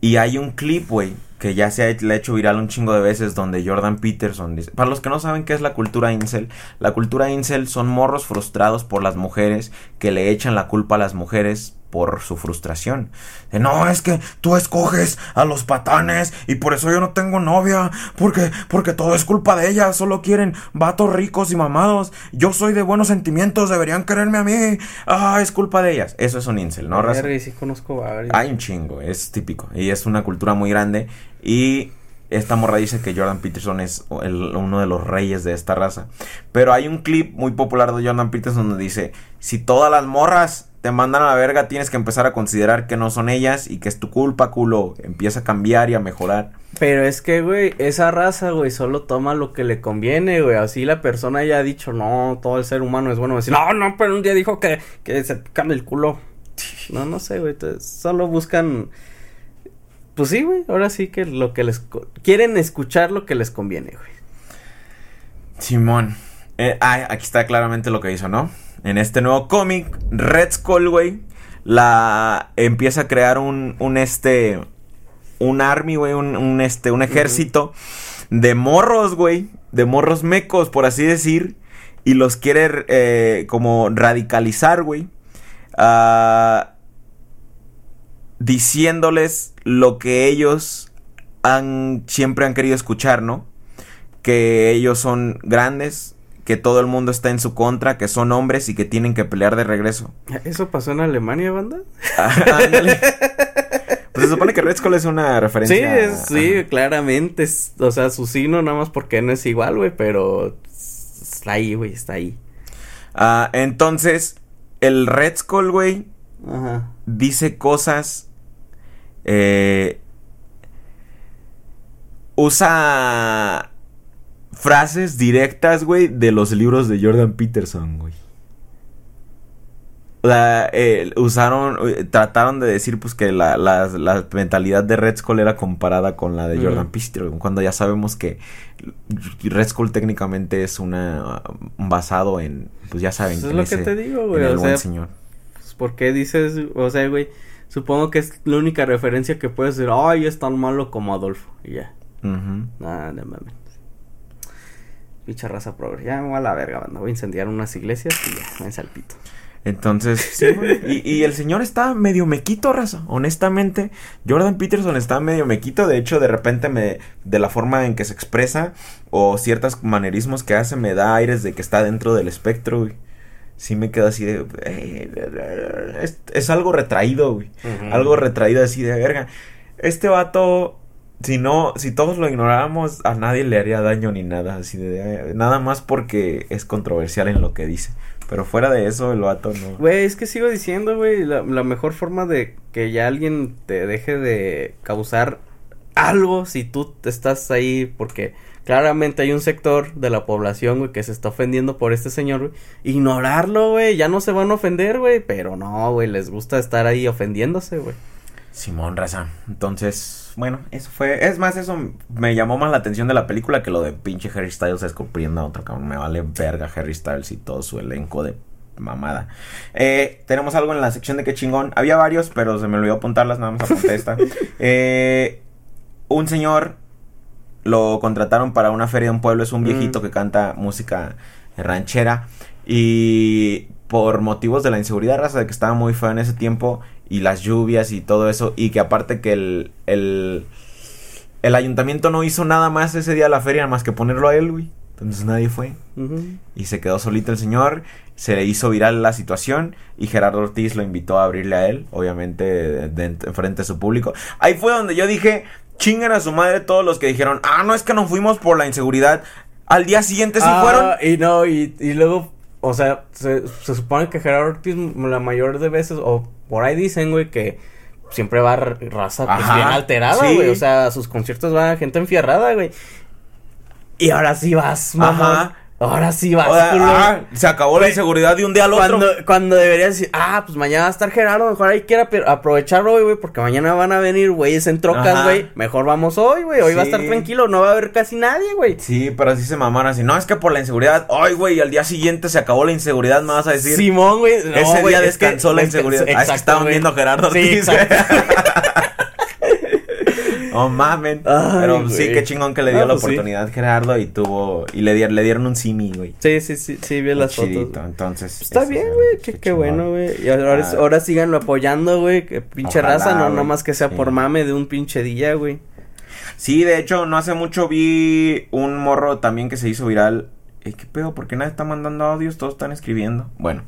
Y hay un clip, güey, que ya se ha, ha hecho viral un chingo de veces donde Jordan Peterson dice... Para los que no saben qué es la cultura incel, la cultura incel son morros frustrados por las mujeres que le echan la culpa a las mujeres por su frustración. De, no, es que tú escoges a los patanes y por eso yo no tengo novia, porque porque todo es culpa de ellas, solo quieren vatos ricos y mamados. Yo soy de buenos sentimientos, deberían quererme a mí. Ah, es culpa de ellas. Eso es un incel, ¿no, sí conozco varios. Hay un chingo, es típico. Y es una cultura muy grande. Y esta morra dice que Jordan Peterson es el- uno de los reyes de esta raza. Pero hay un clip muy popular de Jordan Peterson donde dice, si todas las morras te mandan a la verga, tienes que empezar a considerar que no son ellas y que es tu culpa, culo. Empieza a cambiar y a mejorar. Pero es que, güey, esa raza, güey, solo toma lo que le conviene, güey. Así la persona ya ha dicho, no, todo el ser humano es bueno. Decir, no, no, pero un día dijo que, que se pican el culo. No, no sé, güey. Solo buscan. Pues sí, güey. Ahora sí que lo que les. Quieren escuchar lo que les conviene, güey. Simón. Eh, ah, aquí está claramente lo que hizo, ¿no? En este nuevo cómic, Red Skull, güey, la empieza a crear un, un este, un army, güey, un, un, este, un ejército de morros, güey, de morros mecos, por así decir, y los quiere eh, como radicalizar, güey, ah, diciéndoles lo que ellos han siempre han querido escuchar, ¿no? Que ellos son grandes, que todo el mundo está en su contra, que son hombres y que tienen que pelear de regreso. ¿Eso pasó en Alemania, banda? Ah, pues se supone que Red Skull es una referencia. Sí, es- sí, claramente. es- o sea, su signo nada más porque no es igual, güey, pero está ahí, güey, está ahí. Ah, entonces, el Red Skull, güey, Ajá. dice cosas. eh, usa frases directas, güey, de los libros de Jordan Peterson, güey. Sea, eh, usaron, eh, trataron de decir pues que la, la, la mentalidad de Red Skull era comparada con la de. Jordan Peterson, cuando ya sabemos que Red Skull técnicamente es una basado en, pues ya saben, Pues es lo que te digo, güey, o sea, señor. Pues, ¿Por qué dices, o sea, güey, supongo que es la única referencia que puedes decir, ay, es tan malo como Adolfo, y ya. Ujú. Nada, no mames. Pinche raza progre. Ya me voy a la verga, banda. Voy a incendiar unas iglesias y ya, me al pito. Entonces, sí, güey. y, y el señor está medio mequito, raza. Honestamente, Jordan Peterson está medio mequito. De hecho, de repente me, de la forma en que se expresa o ciertos manerismos que hace, me da aires de que está dentro del espectro, güey. Sí me quedo así de... eh, Es, es algo retraído, güey. Algo retraído así de verga. Este vato, si no, si todos lo ignoráramos, a nadie le haría daño ni nada. Así de... Nada más porque es controversial en lo que dice. Pero fuera de eso, el vato no. Güey, es que sigo diciendo, güey, la, la mejor forma de que ya alguien te deje de causar algo si tú estás ahí, porque claramente hay un sector de la población, güey, que se está ofendiendo por este señor, güey. Ignorarlo, güey, ya no se van a ofender, güey, pero no, güey, les gusta estar ahí ofendiéndose, güey. Simón Raza. Entonces, bueno, eso fue. Es más, eso me llamó más la atención de la película que lo de pinche Harry Styles escupiendo a otro cabrón. Me vale verga Harry Styles y todo su elenco de mamada. Eh, tenemos algo en la sección de qué chingón. Había varios, pero se me olvidó apuntarlas, nada más apunté esta. Eh, un señor lo contrataron para una feria de un pueblo. Es un Mm. viejito que canta música ranchera. Y por motivos de la inseguridad, raza, de que estaba muy feo en ese tiempo. Y las lluvias y todo eso. Y que aparte que el, el, el ayuntamiento no hizo nada más ese día de la feria más que ponerlo a él, güey. Entonces nadie fue. Y se quedó solito el señor. Se le hizo viral la situación. Y Gerardo Ortiz lo invitó a abrirle a él. Obviamente, de, de- frente a su público. Ahí fue donde yo dije. Chingan a su madre todos los que dijeron. Ah, no es que no fuimos por la inseguridad. Al día siguiente sí Ah, fueron. Y no, y, y luego, o sea, se, se supone que Gerardo Ortiz la mayor de veces, o por ahí dicen, güey, que siempre va ra- raza pues, Ajá, bien alterada, sí. güey. O sea, a sus conciertos va gente enfierrada, güey. Y ahora sí vas, mamá. Ajá. Ahora sí vas, ah, se acabó la inseguridad de un día al otro. Cuando, cuando deberías decir, ah, pues mañana va a estar Gerardo, mejor hay que ir a pe- aprovechar hoy, güey, porque mañana van a venir güeyes en trocas, güey. Mejor vamos hoy, güey. Hoy va a estar tranquilo, no va a haber casi nadie, güey. Sí, pero así se mamaron así. No, es que por la inseguridad. Ay, güey, al día siguiente se acabó la inseguridad, me vas a decir. Simón, güey. no, Ese día es que- descansó la es que- inseguridad. Ah, es que estaban güey. viendo a Gerardo Sí, Ortiz. Oh, mamen. Ay, Pero sí, qué chingón que le dio No, la pues sí. oportunidad Gerardo y tuvo. Y le, di- le dieron un simi, güey. Sí, sí, sí, sí, vi las Chidito, fotos. entonces. Está eso bien, güey, qué qué, bueno, güey. Y ahora, Ah. ahora síganlo apoyando, güey. Que pinche Ojalá, raza, no nada más que sea Sí. por mame de un pinche día, güey. Sí, de hecho, no hace mucho vi un morro también que se hizo viral. Eh, ¿Qué pedo? ¿Por qué nadie está mandando audios? Todos están escribiendo. Bueno,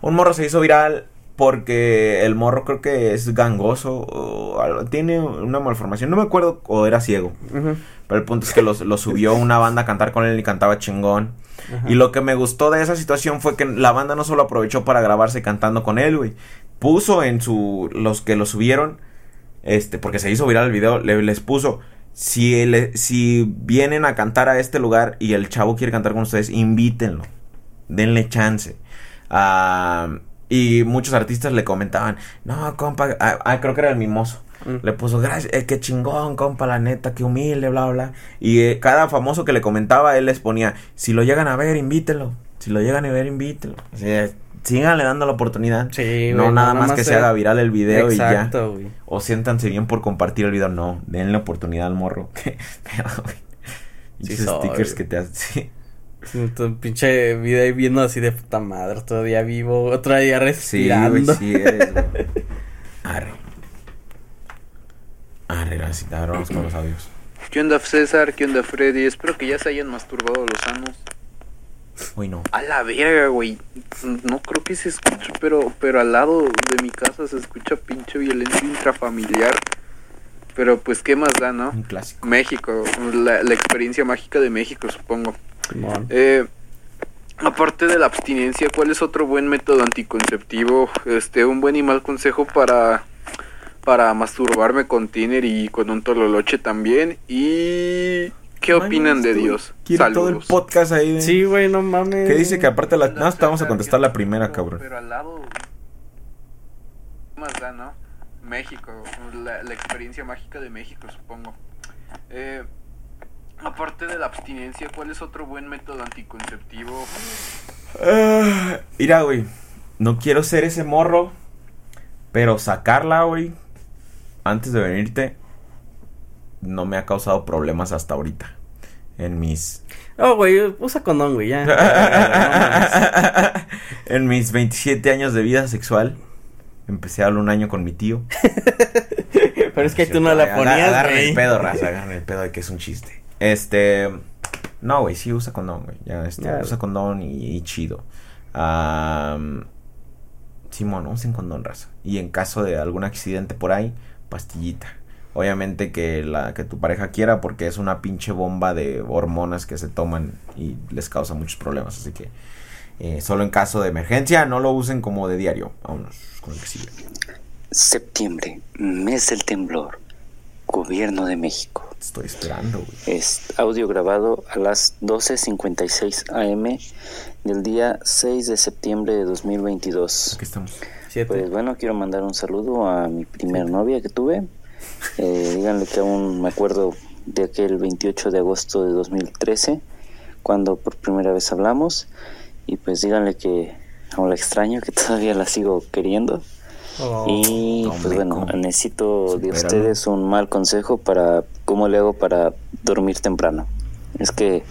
un morro se hizo viral porque el morro creo que es gangoso o algo- tiene una malformación. No me acuerdo o era ciego. Pero el punto es que los- lo subió una banda a cantar con él y cantaba chingón. Y lo que me gustó de esa situación fue que la banda no solo aprovechó para grabarse cantando con él, güey. Puso en su... Los que lo subieron, este, porque se hizo viral el video, le- les puso... Si, el- si vienen a cantar a este lugar y el chavo quiere cantar con ustedes, invítenlo. Denle chance. Ah, y muchos artistas le comentaban, no, compa, ah, ah, creo que era el mimoso. Mm. Le puso, gracias, eh, qué chingón, compa, la neta, qué humilde, bla, bla. Y eh, cada famoso que le comentaba, él les ponía, si lo llegan a ver, invítelo. Si lo llegan a ver, invítelo. O sea, síganle dando la oportunidad. Sí, no güey, nada más que se haga viral el video y ya. Exacto, güey. O siéntanse bien por compartir el video. No, denle oportunidad al morro. Pero, güey, Sí soy, stickers güey. que te hacen. sí. Un pinche video ahí viendo así de puta madre, todavía vivo, otro día Sí, respirando. güey, sí eres, güey. Arre. Arre, gracias. Ahora vamos con los audios. ¿Qué onda César? ¿Qué onda Freddy? Espero que ya se hayan masturbado los sanos. Hoy no. A la verga, güey. No creo que se escuche, pero, pero al lado de mi casa se escucha pinche violencia intrafamiliar. Pero pues, ¿qué más da, no? Un clásico. México, la, la experiencia mágica de México, supongo. Simón. Eh, aparte de la abstinencia, ¿cuál es otro buen método anticonceptivo? Este, un buen y mal consejo para para masturbarme con Tiner y con un tololoche también. Y ¿qué opinan de Dios? Quiere todo el Saludos. podcast ahí de... Sí, güey, no mames. Que dice que aparte la... No, te vamos a contestar la primera, cabrón. Pero al lado ¿qué más da, ¿no? México, la, la experiencia mágica de México, supongo. Eh, aparte de la abstinencia, ¿cuál es otro buen método anticonceptivo? Ah, Mira, güey. No quiero ser ese morro. Pero sacarla, güey. Antes de venirte. No me ha causado problemas hasta ahorita. En mis. Oh, güey, usa condón, güey, ya. No en mis 27 años de vida sexual. Empecé a hablar un año con mi tío. Pero es que tú no la ponías, Agarren el güey. pedo, raza. Agarren el pedo de que es un chiste. Este. No, güey, sí usa condón, güey. Ya, este, usa condón y, y chido. Am, Simón, usen condón, raza. Y en caso de algún accidente por ahí, pastillita. Obviamente que la que tu pareja quiera porque es una pinche bomba de hormonas que se toman y les causa muchos problemas. Así que eh, solo en caso de emergencia, no lo usen como de diario. Vámonos con el que sigue. Septiembre, mes del temblor. Gobierno de México. Te estoy esperando, güey. Es audio grabado a las 12.56 am del día 6 de septiembre de 2022. Aquí estamos. Siete. Pues bueno, quiero mandar un saludo a mi primer novia que tuve. Eh, díganle que aún me acuerdo de aquel 28 de agosto de 2013, cuando por primera vez hablamos. Y pues díganle que aún la extraño, que todavía la sigo queriendo. Oh. Y pues bueno, necesito de ustedes un mal consejo para cómo le hago para dormir temprano. Es que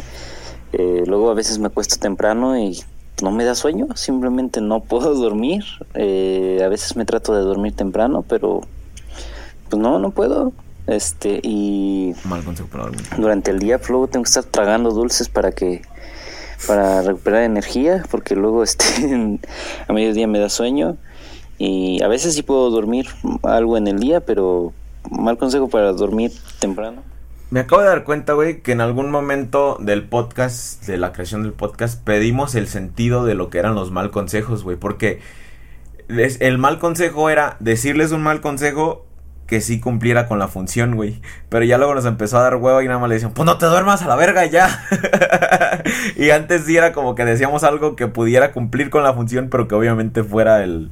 eh, luego a veces me acuesto temprano y no me da sueño, simplemente no puedo dormir. Eh, a veces me trato de dormir temprano, pero pues no, no puedo. Este, y Mal consejo para dormir. durante el día pues, luego tengo que estar tragando dulces para que para recuperar energía porque luego este a mediodía me da sueño y a veces sí puedo dormir algo en el día pero mal consejo para dormir temprano Me acabo de dar cuenta, güey, que en algún momento del podcast, de la creación del podcast, pedimos el sentido de lo que eran los mal consejos, güey. Porque el mal consejo era decirles un mal consejo que sí cumpliera con la función, güey. Pero ya luego nos empezó a dar huevo y nada más le decían, pues no te duermas a la verga ya. y antes sí era como que decíamos algo que pudiera cumplir con la función, pero que obviamente fuera el,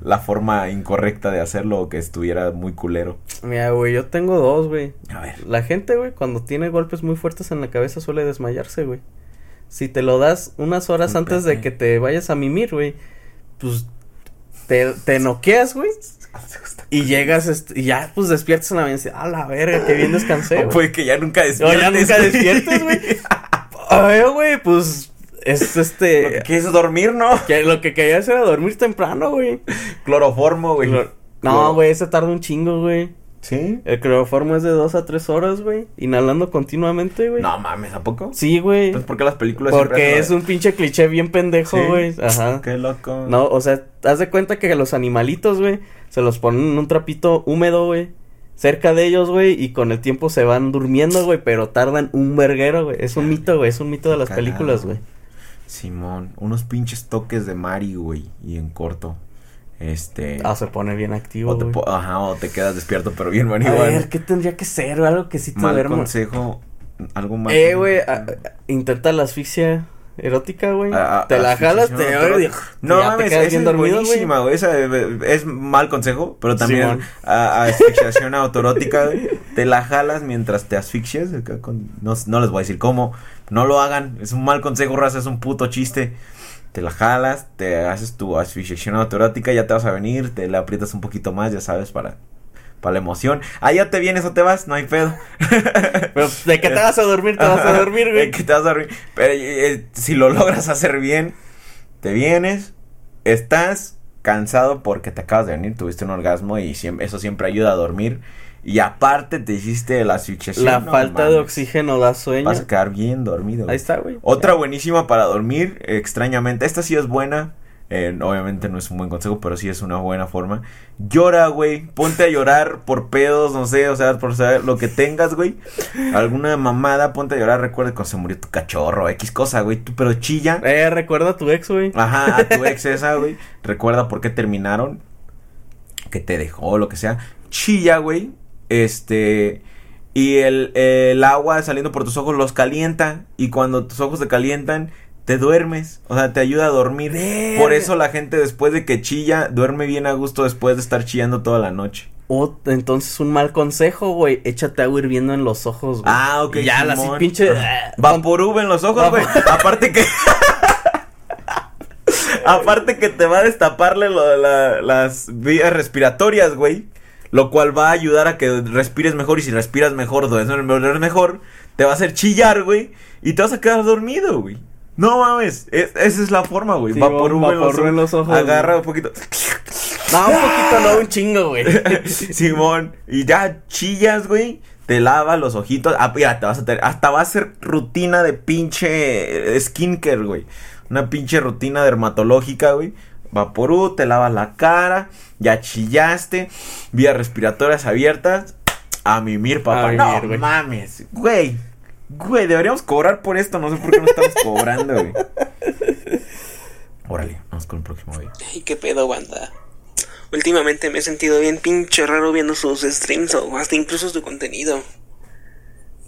la forma incorrecta de hacerlo o que estuviera muy culero. mira, güey, yo tengo dos, güey. A ver. La gente, güey, cuando tiene golpes muy fuertes en la cabeza suele desmayarse, güey. Si te lo das unas horas antes de que te vayas a mimir, güey, pues te, te noqueas, güey. Y llegas est- y ya, pues despiertas en la mañana y dices, a la verga, que bien descansé, O puede que ya nunca O despiertes. ya nunca güey. despiertes, güey. A ver, güey, pues es Lo que este... quieres es dormir, ¿no? que lo que querías era dormir temprano, güey. Cloroformo, güey. No, güey, ese tarda un chingo, güey. ¿Sí? El cloroformo es de dos a tres horas, güey. Inhalando continuamente, güey. No mames, ¿a poco? Sí, güey. Entonces, ¿por qué las películas Porque es un pinche cliché bien pendejo, Sí. güey. Ajá. Qué loco. No, o sea, haz de cuenta que los animalitos, güey, se los ponen en un trapito húmedo, güey. Cerca de ellos, güey, y con el tiempo se van durmiendo, güey, pero tardan un verguero, güey. Es un mito, güey, es un mito de las películas, güey. Simón, unos pinches toques de Mari, güey. Y en corto. Este. Ah, se pone bien activo, o te po- Ajá, o te quedas despierto, pero bien A marihuana. ver, ¿qué tendría que ser? Algo que sí te Mal duerma. consejo. Algo más. Eh, güey, a- a- intenta la asfixia erótica, güey. A- a- te la jalas, asfixiación te. No te mames, esa es dormido, buenísima, güey. Esa eh, es mal consejo, pero también Simón. a, a asfixiación autorótica, güey. Te la jalas mientras te asfixias. con- no, no les voy a decir cómo. No lo hagan. Es un mal consejo, raza. Es un puto chiste. Te la jalas, te haces tu asfixiación autorótica, ya te vas a venir, te la aprietas un poquito más, ya sabes, para, para la emoción. Ah, ya te vienes o te vas, no hay pedo. Pero, ¿de qué te vas a dormir? Te vas a dormir, güey. que te vas a dormir. Pero eh, si lo logras hacer bien, te vienes, estás cansado porque te acabas de venir, tuviste un orgasmo y eso siempre ayuda a dormir. Y aparte te hiciste la asfixiación. La no falta de oxígeno da sueño. Vas a quedar bien dormido. Ahí está, güey. Otra Ya. buenísima para dormir, extrañamente. Esta sí es buena. Eh, obviamente no es un buen consejo, pero sí es una buena forma. Llora, güey. Ponte a llorar por pedos, no sé, o sea, por saber lo que tengas, güey. Alguna mamada, ponte a llorar. Recuerda cuando se murió tu cachorro, X cosa, güey. Tú, pero chilla. Eh, recuerda a tu ex, güey. Ajá, a tu ex esa, güey. Recuerda por qué terminaron. Que te dejó, lo que sea. Chilla, güey. Este. Y el, el agua saliendo por tus ojos los calienta. Y cuando tus ojos se calientan, te duermes. O sea, te ayuda a dormir. Por eso la gente después de que chilla, duerme bien a gusto después de estar chillando toda la noche. O, entonces un mal consejo, güey. Échate agua hirviendo en los ojos, güey. Ah, ok. Y Ya, así Simón. pinche. Ajá. Vaporub en los ojos, güey. Aparte que. Aparte que te va a destaparle lo de la- las vías respiratorias, güey. Lo cual va a ayudar a que respires mejor. Y si respiras mejor, duermes mejor. Te va a hacer chillar, güey. Y te vas a quedar dormido, güey. No mames. es- esa es la forma, güey. Sí, en los, Vaporub en los ojos, Agarra un poquito. No, un poquito, no, un chingo, güey. Simón, y ya chillas, güey. Te lava los ojitos. Ah, mira, te vas a tener. Hasta va a ser rutina de pinche eh, skincare, güey. Una pinche rutina dermatológica, güey. Vaporú, te lavas la cara. Ya chillaste. Vías respiratorias abiertas. A mimir, papá. A mimir, no güey. mames, güey. Güey, deberíamos cobrar por esto. No sé por qué no estamos cobrando, güey. Órale, vamos con el próximo, güey. Ay, qué pedo, banda. Últimamente me he sentido bien pinche raro viendo sus streams o hasta incluso su contenido.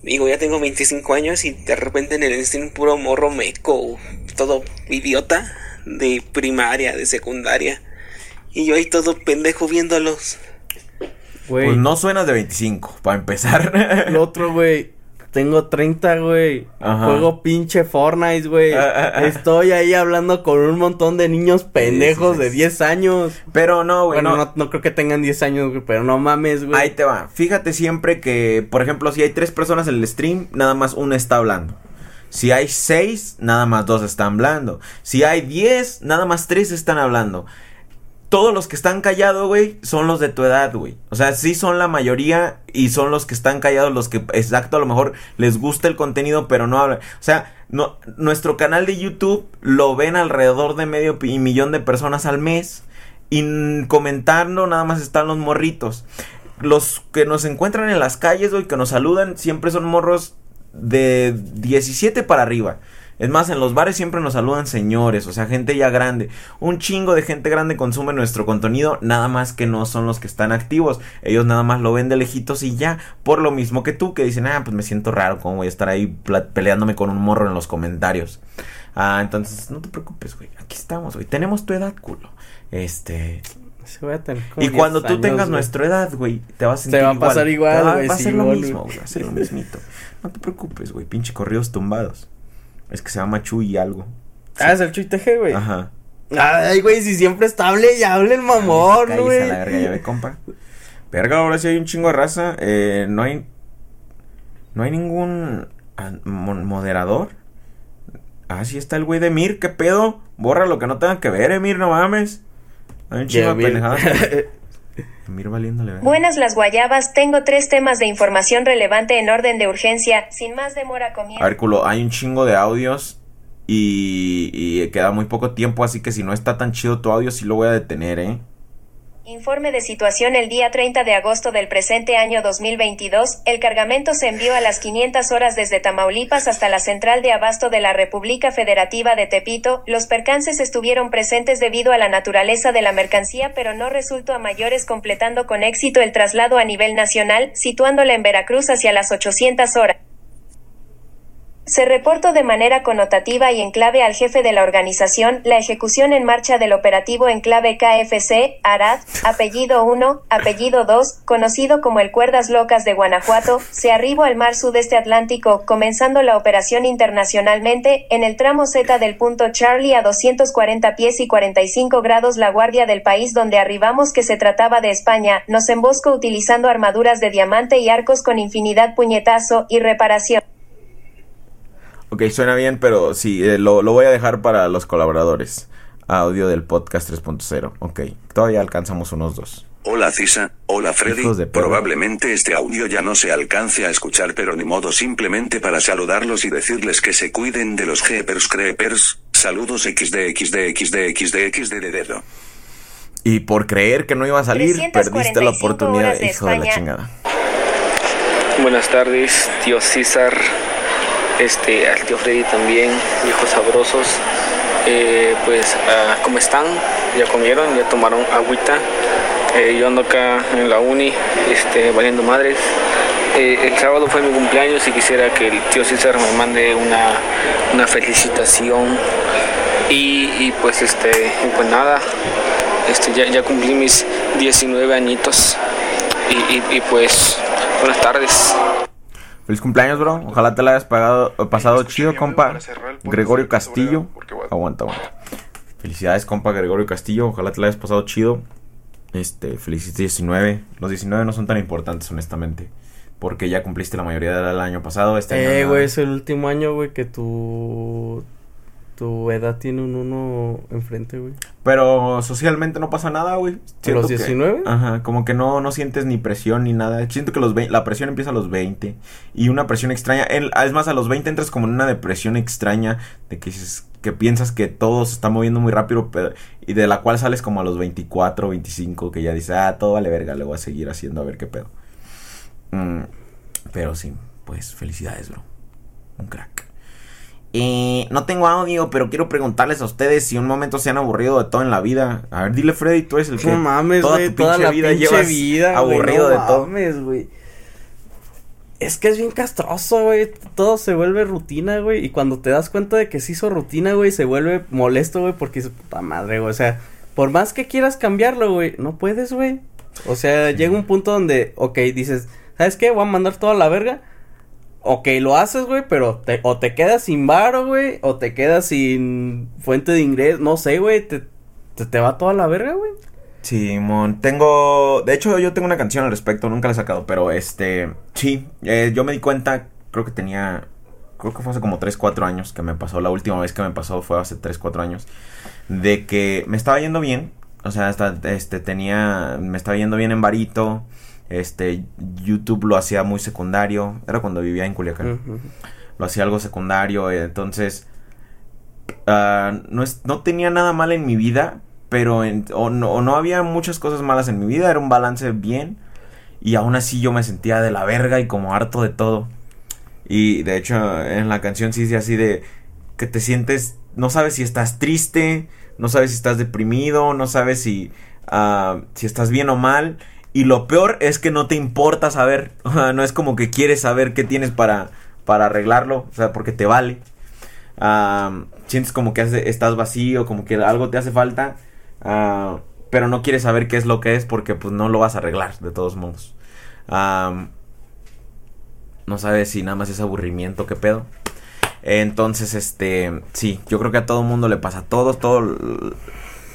Digo, ya tengo 25 años y de repente en el stream puro morro meco, todo idiota, de primaria, de secundaria. Y yo ahí todo pendejo viéndolos. Güey. Pues no suenas de 25, para empezar. Lo otro, güey. Tengo 30, güey. Ajá. Juego pinche Fortnite, güey. Ah, ah, ah. Estoy ahí hablando con un montón de niños pendejos de 10 años. Pero no, güey, Bueno, no. no, no creo que tengan 10 años, güey, pero no mames, güey. Ahí te va. Fíjate siempre que, por ejemplo, si hay tres personas en el stream, nada más una está hablando. Si hay seis, nada más dos están hablando. Si hay diez, nada más tres están hablando. Todos los que están callados, güey, son los de tu edad, güey. O sea, sí son la mayoría y son los que están callados los que, exacto, a lo mejor les gusta el contenido, pero no hablan. O sea, no, nuestro canal de YouTube lo ven alrededor de medio pi- millón de personas al mes. Y comentando nada más están los morritos. Los que nos encuentran en las calles, güey, que nos saludan, siempre son morros de 17 para arriba. Es más, en los bares siempre nos saludan señores, o sea, gente ya grande. Un chingo de gente grande consume nuestro contenido, nada más que no son los que están activos. Ellos nada más lo ven de lejitos y ya. Por lo mismo que tú, que dicen, ah, pues me siento raro, ¿cómo voy a estar ahí peleándome con un morro en los comentarios? Ah, entonces, no te preocupes, güey. Aquí estamos, güey. Tenemos tu edad, culo. Este. A tener como Y cuando 10 tú años, tengas güey. nuestra edad, güey, te vas a sentir va a pasar igual, Te va, güey, va a ser lo mismo, güey. güey. Va a ser lo mismito. No te preocupes, güey. Pinche corridos tumbados. Es que se llama Chuy algo. Ah, es el Chuy TG, güey. Ajá. Ay, güey, si siempre está hable y hable el mamón, Cállese a güey. la verga, ya ve, compa. Verga, ahora sí hay un chingo de raza. Eh, no hay. No hay ningún moderador. Ah, sí está el güey de Mir, ¿qué pedo? Borra lo que no tenga que ver, Emir, no mames. Hay un chingo de pendejadas. Buenas las guayabas, tengo tres temas de información relevante en orden de urgencia, sin más demora comienzo. A ver, culo, hay un chingo de audios y, y queda muy poco tiempo, así que si no está tan chido tu audio, sí lo voy a detener, ¿eh? Informe de situación el día 30 de agosto del presente año 2022, el cargamento se envió a las 500 horas desde Tamaulipas hasta la central de abasto de la República Federativa de Tepito. Los percances estuvieron presentes debido a la naturaleza de la mercancía, pero no resultó a mayores completando con éxito el traslado a nivel nacional, situándola en Veracruz hacia las 800 horas. Se reportó de manera connotativa y en clave al jefe de la organización la ejecución en marcha del operativo en clave KFC, Arad, apellido 1, apellido 2, conocido como el Cuerdas Locas de Guanajuato, se arribó al mar sudeste atlántico, comenzando la operación internacionalmente, en el tramo Z del punto Charlie a 240 pies y 45 grados la guardia del país donde arribamos que se trataba de España, nos emboscó utilizando armaduras de diamante y arcos con infinidad puñetazo y reparación. Ok, suena bien, pero sí, eh, lo, lo voy a dejar para los colaboradores. Audio del podcast 3.0. Ok, todavía alcanzamos unos dos. Hola Cisa, hola Freddy. De. Probablemente este audio ya no se alcance a escuchar, pero ni modo simplemente para saludarlos y decirles que se cuiden de los Jeepers Creepers. Saludos XD XD XD XD XD de dedo. Y por creer que no iba a salir, perdiste la 345 oportunidad, de hijo de la chingada. Buenas tardes, tío César, este, al tío Freddy también, viejos sabrosos. Eh, pues, ah, ¿cómo están? ¿Ya comieron? ¿Ya tomaron agüita? Eh, yo ando acá en la uni, este, valiendo madres. Eh, el sábado fue mi cumpleaños y quisiera que el tío César me mande una, una felicitación. Y, pues, este, pues nada, este, ya, ya cumplí mis 19 añitos. Y, pues, buenas tardes. Feliz cumpleaños, bro. Ojalá te la hayas pagado, pasado chido, compa. Gregorio Castillo. Aguanta, aguanta. Felicidades, compa Gregorio Castillo. Ojalá te la hayas pasado chido. Este, felices 19. Los 19 no son tan importantes, honestamente. Porque ya cumpliste la mayoría del año pasado. Este año Eh, güey, es el último año, güey, que tu... Tu edad tiene un uno enfrente, güey. Pero socialmente no pasa nada, güey. Siento los que- 19? ajá, como que no, no sientes ni presión ni nada. Siento que los la presión empieza a los 20. Y una presión extraña. el- es más, a los 20 entras como en una depresión extraña. De que, que piensas que todo se está moviendo muy rápido. pero- y de la cual sales como a los 24, 25. Que ya dices, ah, todo vale verga. Le voy a seguir haciendo a ver qué pedo. Mm, pero sí, pues felicidades, bro. Un crack. Eh, no tengo audio, pero quiero preguntarles a ustedes si un momento se han aburrido de todo en la vida. A ver, dile Freddy, tú eres el que No mames, toda tu toda pinche la vida pinche llevas vida, aburrido no de todo. mames, güey. Es que es bien castroso, güey. Todo se vuelve rutina, güey. Y cuando te das cuenta de que se hizo rutina, güey, se vuelve molesto, güey, porque es puta madre, güey. O sea, por más que quieras cambiarlo, güey, no puedes, güey. O sea, llega un punto donde, ok, dices, ¿sabes qué? Voy a mandar toda la verga. Ok, lo haces, güey, pero te, o te quedas sin varo, güey, o te quedas sin fuente de ingreso, no sé, güey, te, te, va toda la verga, güey. Simón, tengo. De hecho, yo tengo una canción al respecto, nunca la he sacado, pero este. Sí, eh, yo me di cuenta, creo que tenía. Creo que fue hace como 3, 4 años que me pasó. La última vez que me pasó fue hace 3, 4 años. De que me estaba yendo bien. O sea, este tenía. Me estaba yendo bien en Varito. Este. YouTube lo hacía muy secundario. Era cuando vivía en Culiacán lo hacía algo secundario, entonces ah, no, es, no tenía nada mal en mi vida, pero en- o, no, o no había muchas cosas malas en mi vida, era un balance bien y aún así yo me sentía de la verga y como harto de todo. Y de hecho en la canción sí dice así de que te sientes, no sabes si estás triste, no sabes si estás deprimido, no sabes si, ah, si estás bien o mal. Y lo peor es que no te importa saber, o sea, no es como que quieres saber qué tienes para, para arreglarlo, o sea, porque te vale. Sientes como que estás vacío, como que algo te hace falta, ah, pero no quieres saber qué es lo que es porque pues no lo vas a arreglar de todos modos. No sabes si nada más es aburrimiento, qué pedo. Entonces, este, sí, yo creo que a todo mundo le pasa, a todos, todo.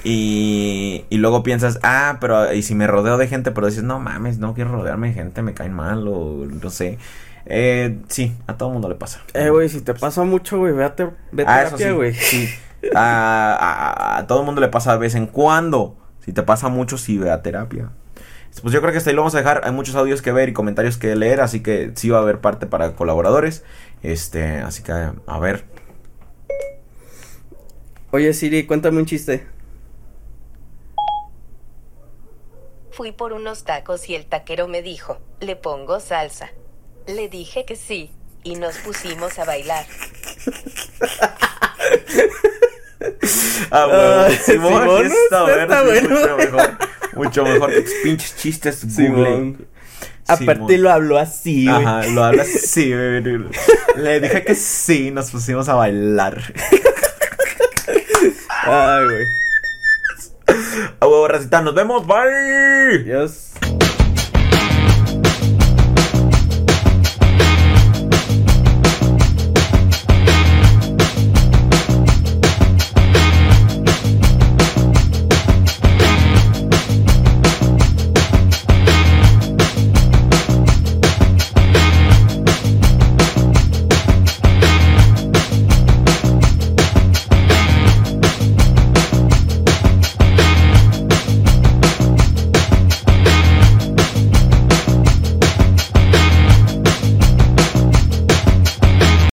Y, y luego piensas, ah, pero y si me rodeo de gente, pero dices, no mames, no quiero rodearme de gente, me caen mal o no sé. Eh, sí, a todo mundo le pasa. Eh, güey, si te pasa mucho, güey, vete Ah, a terapia, güey. sí. A, a- a todo mundo le pasa de vez en cuando. Si te pasa mucho, sí ve a terapia. Pues yo creo que hasta ahí lo vamos a dejar. Hay muchos audios que ver y comentarios que leer, así que sí va a haber parte para colaboradores. Este, así que a ver. Oye, Siri, cuéntame un chiste. Fui por unos tacos y el taquero me dijo, ¿le pongo salsa? Le dije que sí, y nos pusimos a bailar. Ah, Ah, huevo. Simón, Simón, está, está bueno, sí, bueno. mucho mejor. Mucho mejor que tus pinches chistes. Google. Simón. Aparte Simón. lo habló así, güey. Ajá, lo hablas así, güey. Le dije que sí, nos pusimos a bailar. Ay, güey. A huevo, racita, nos vemos, bye.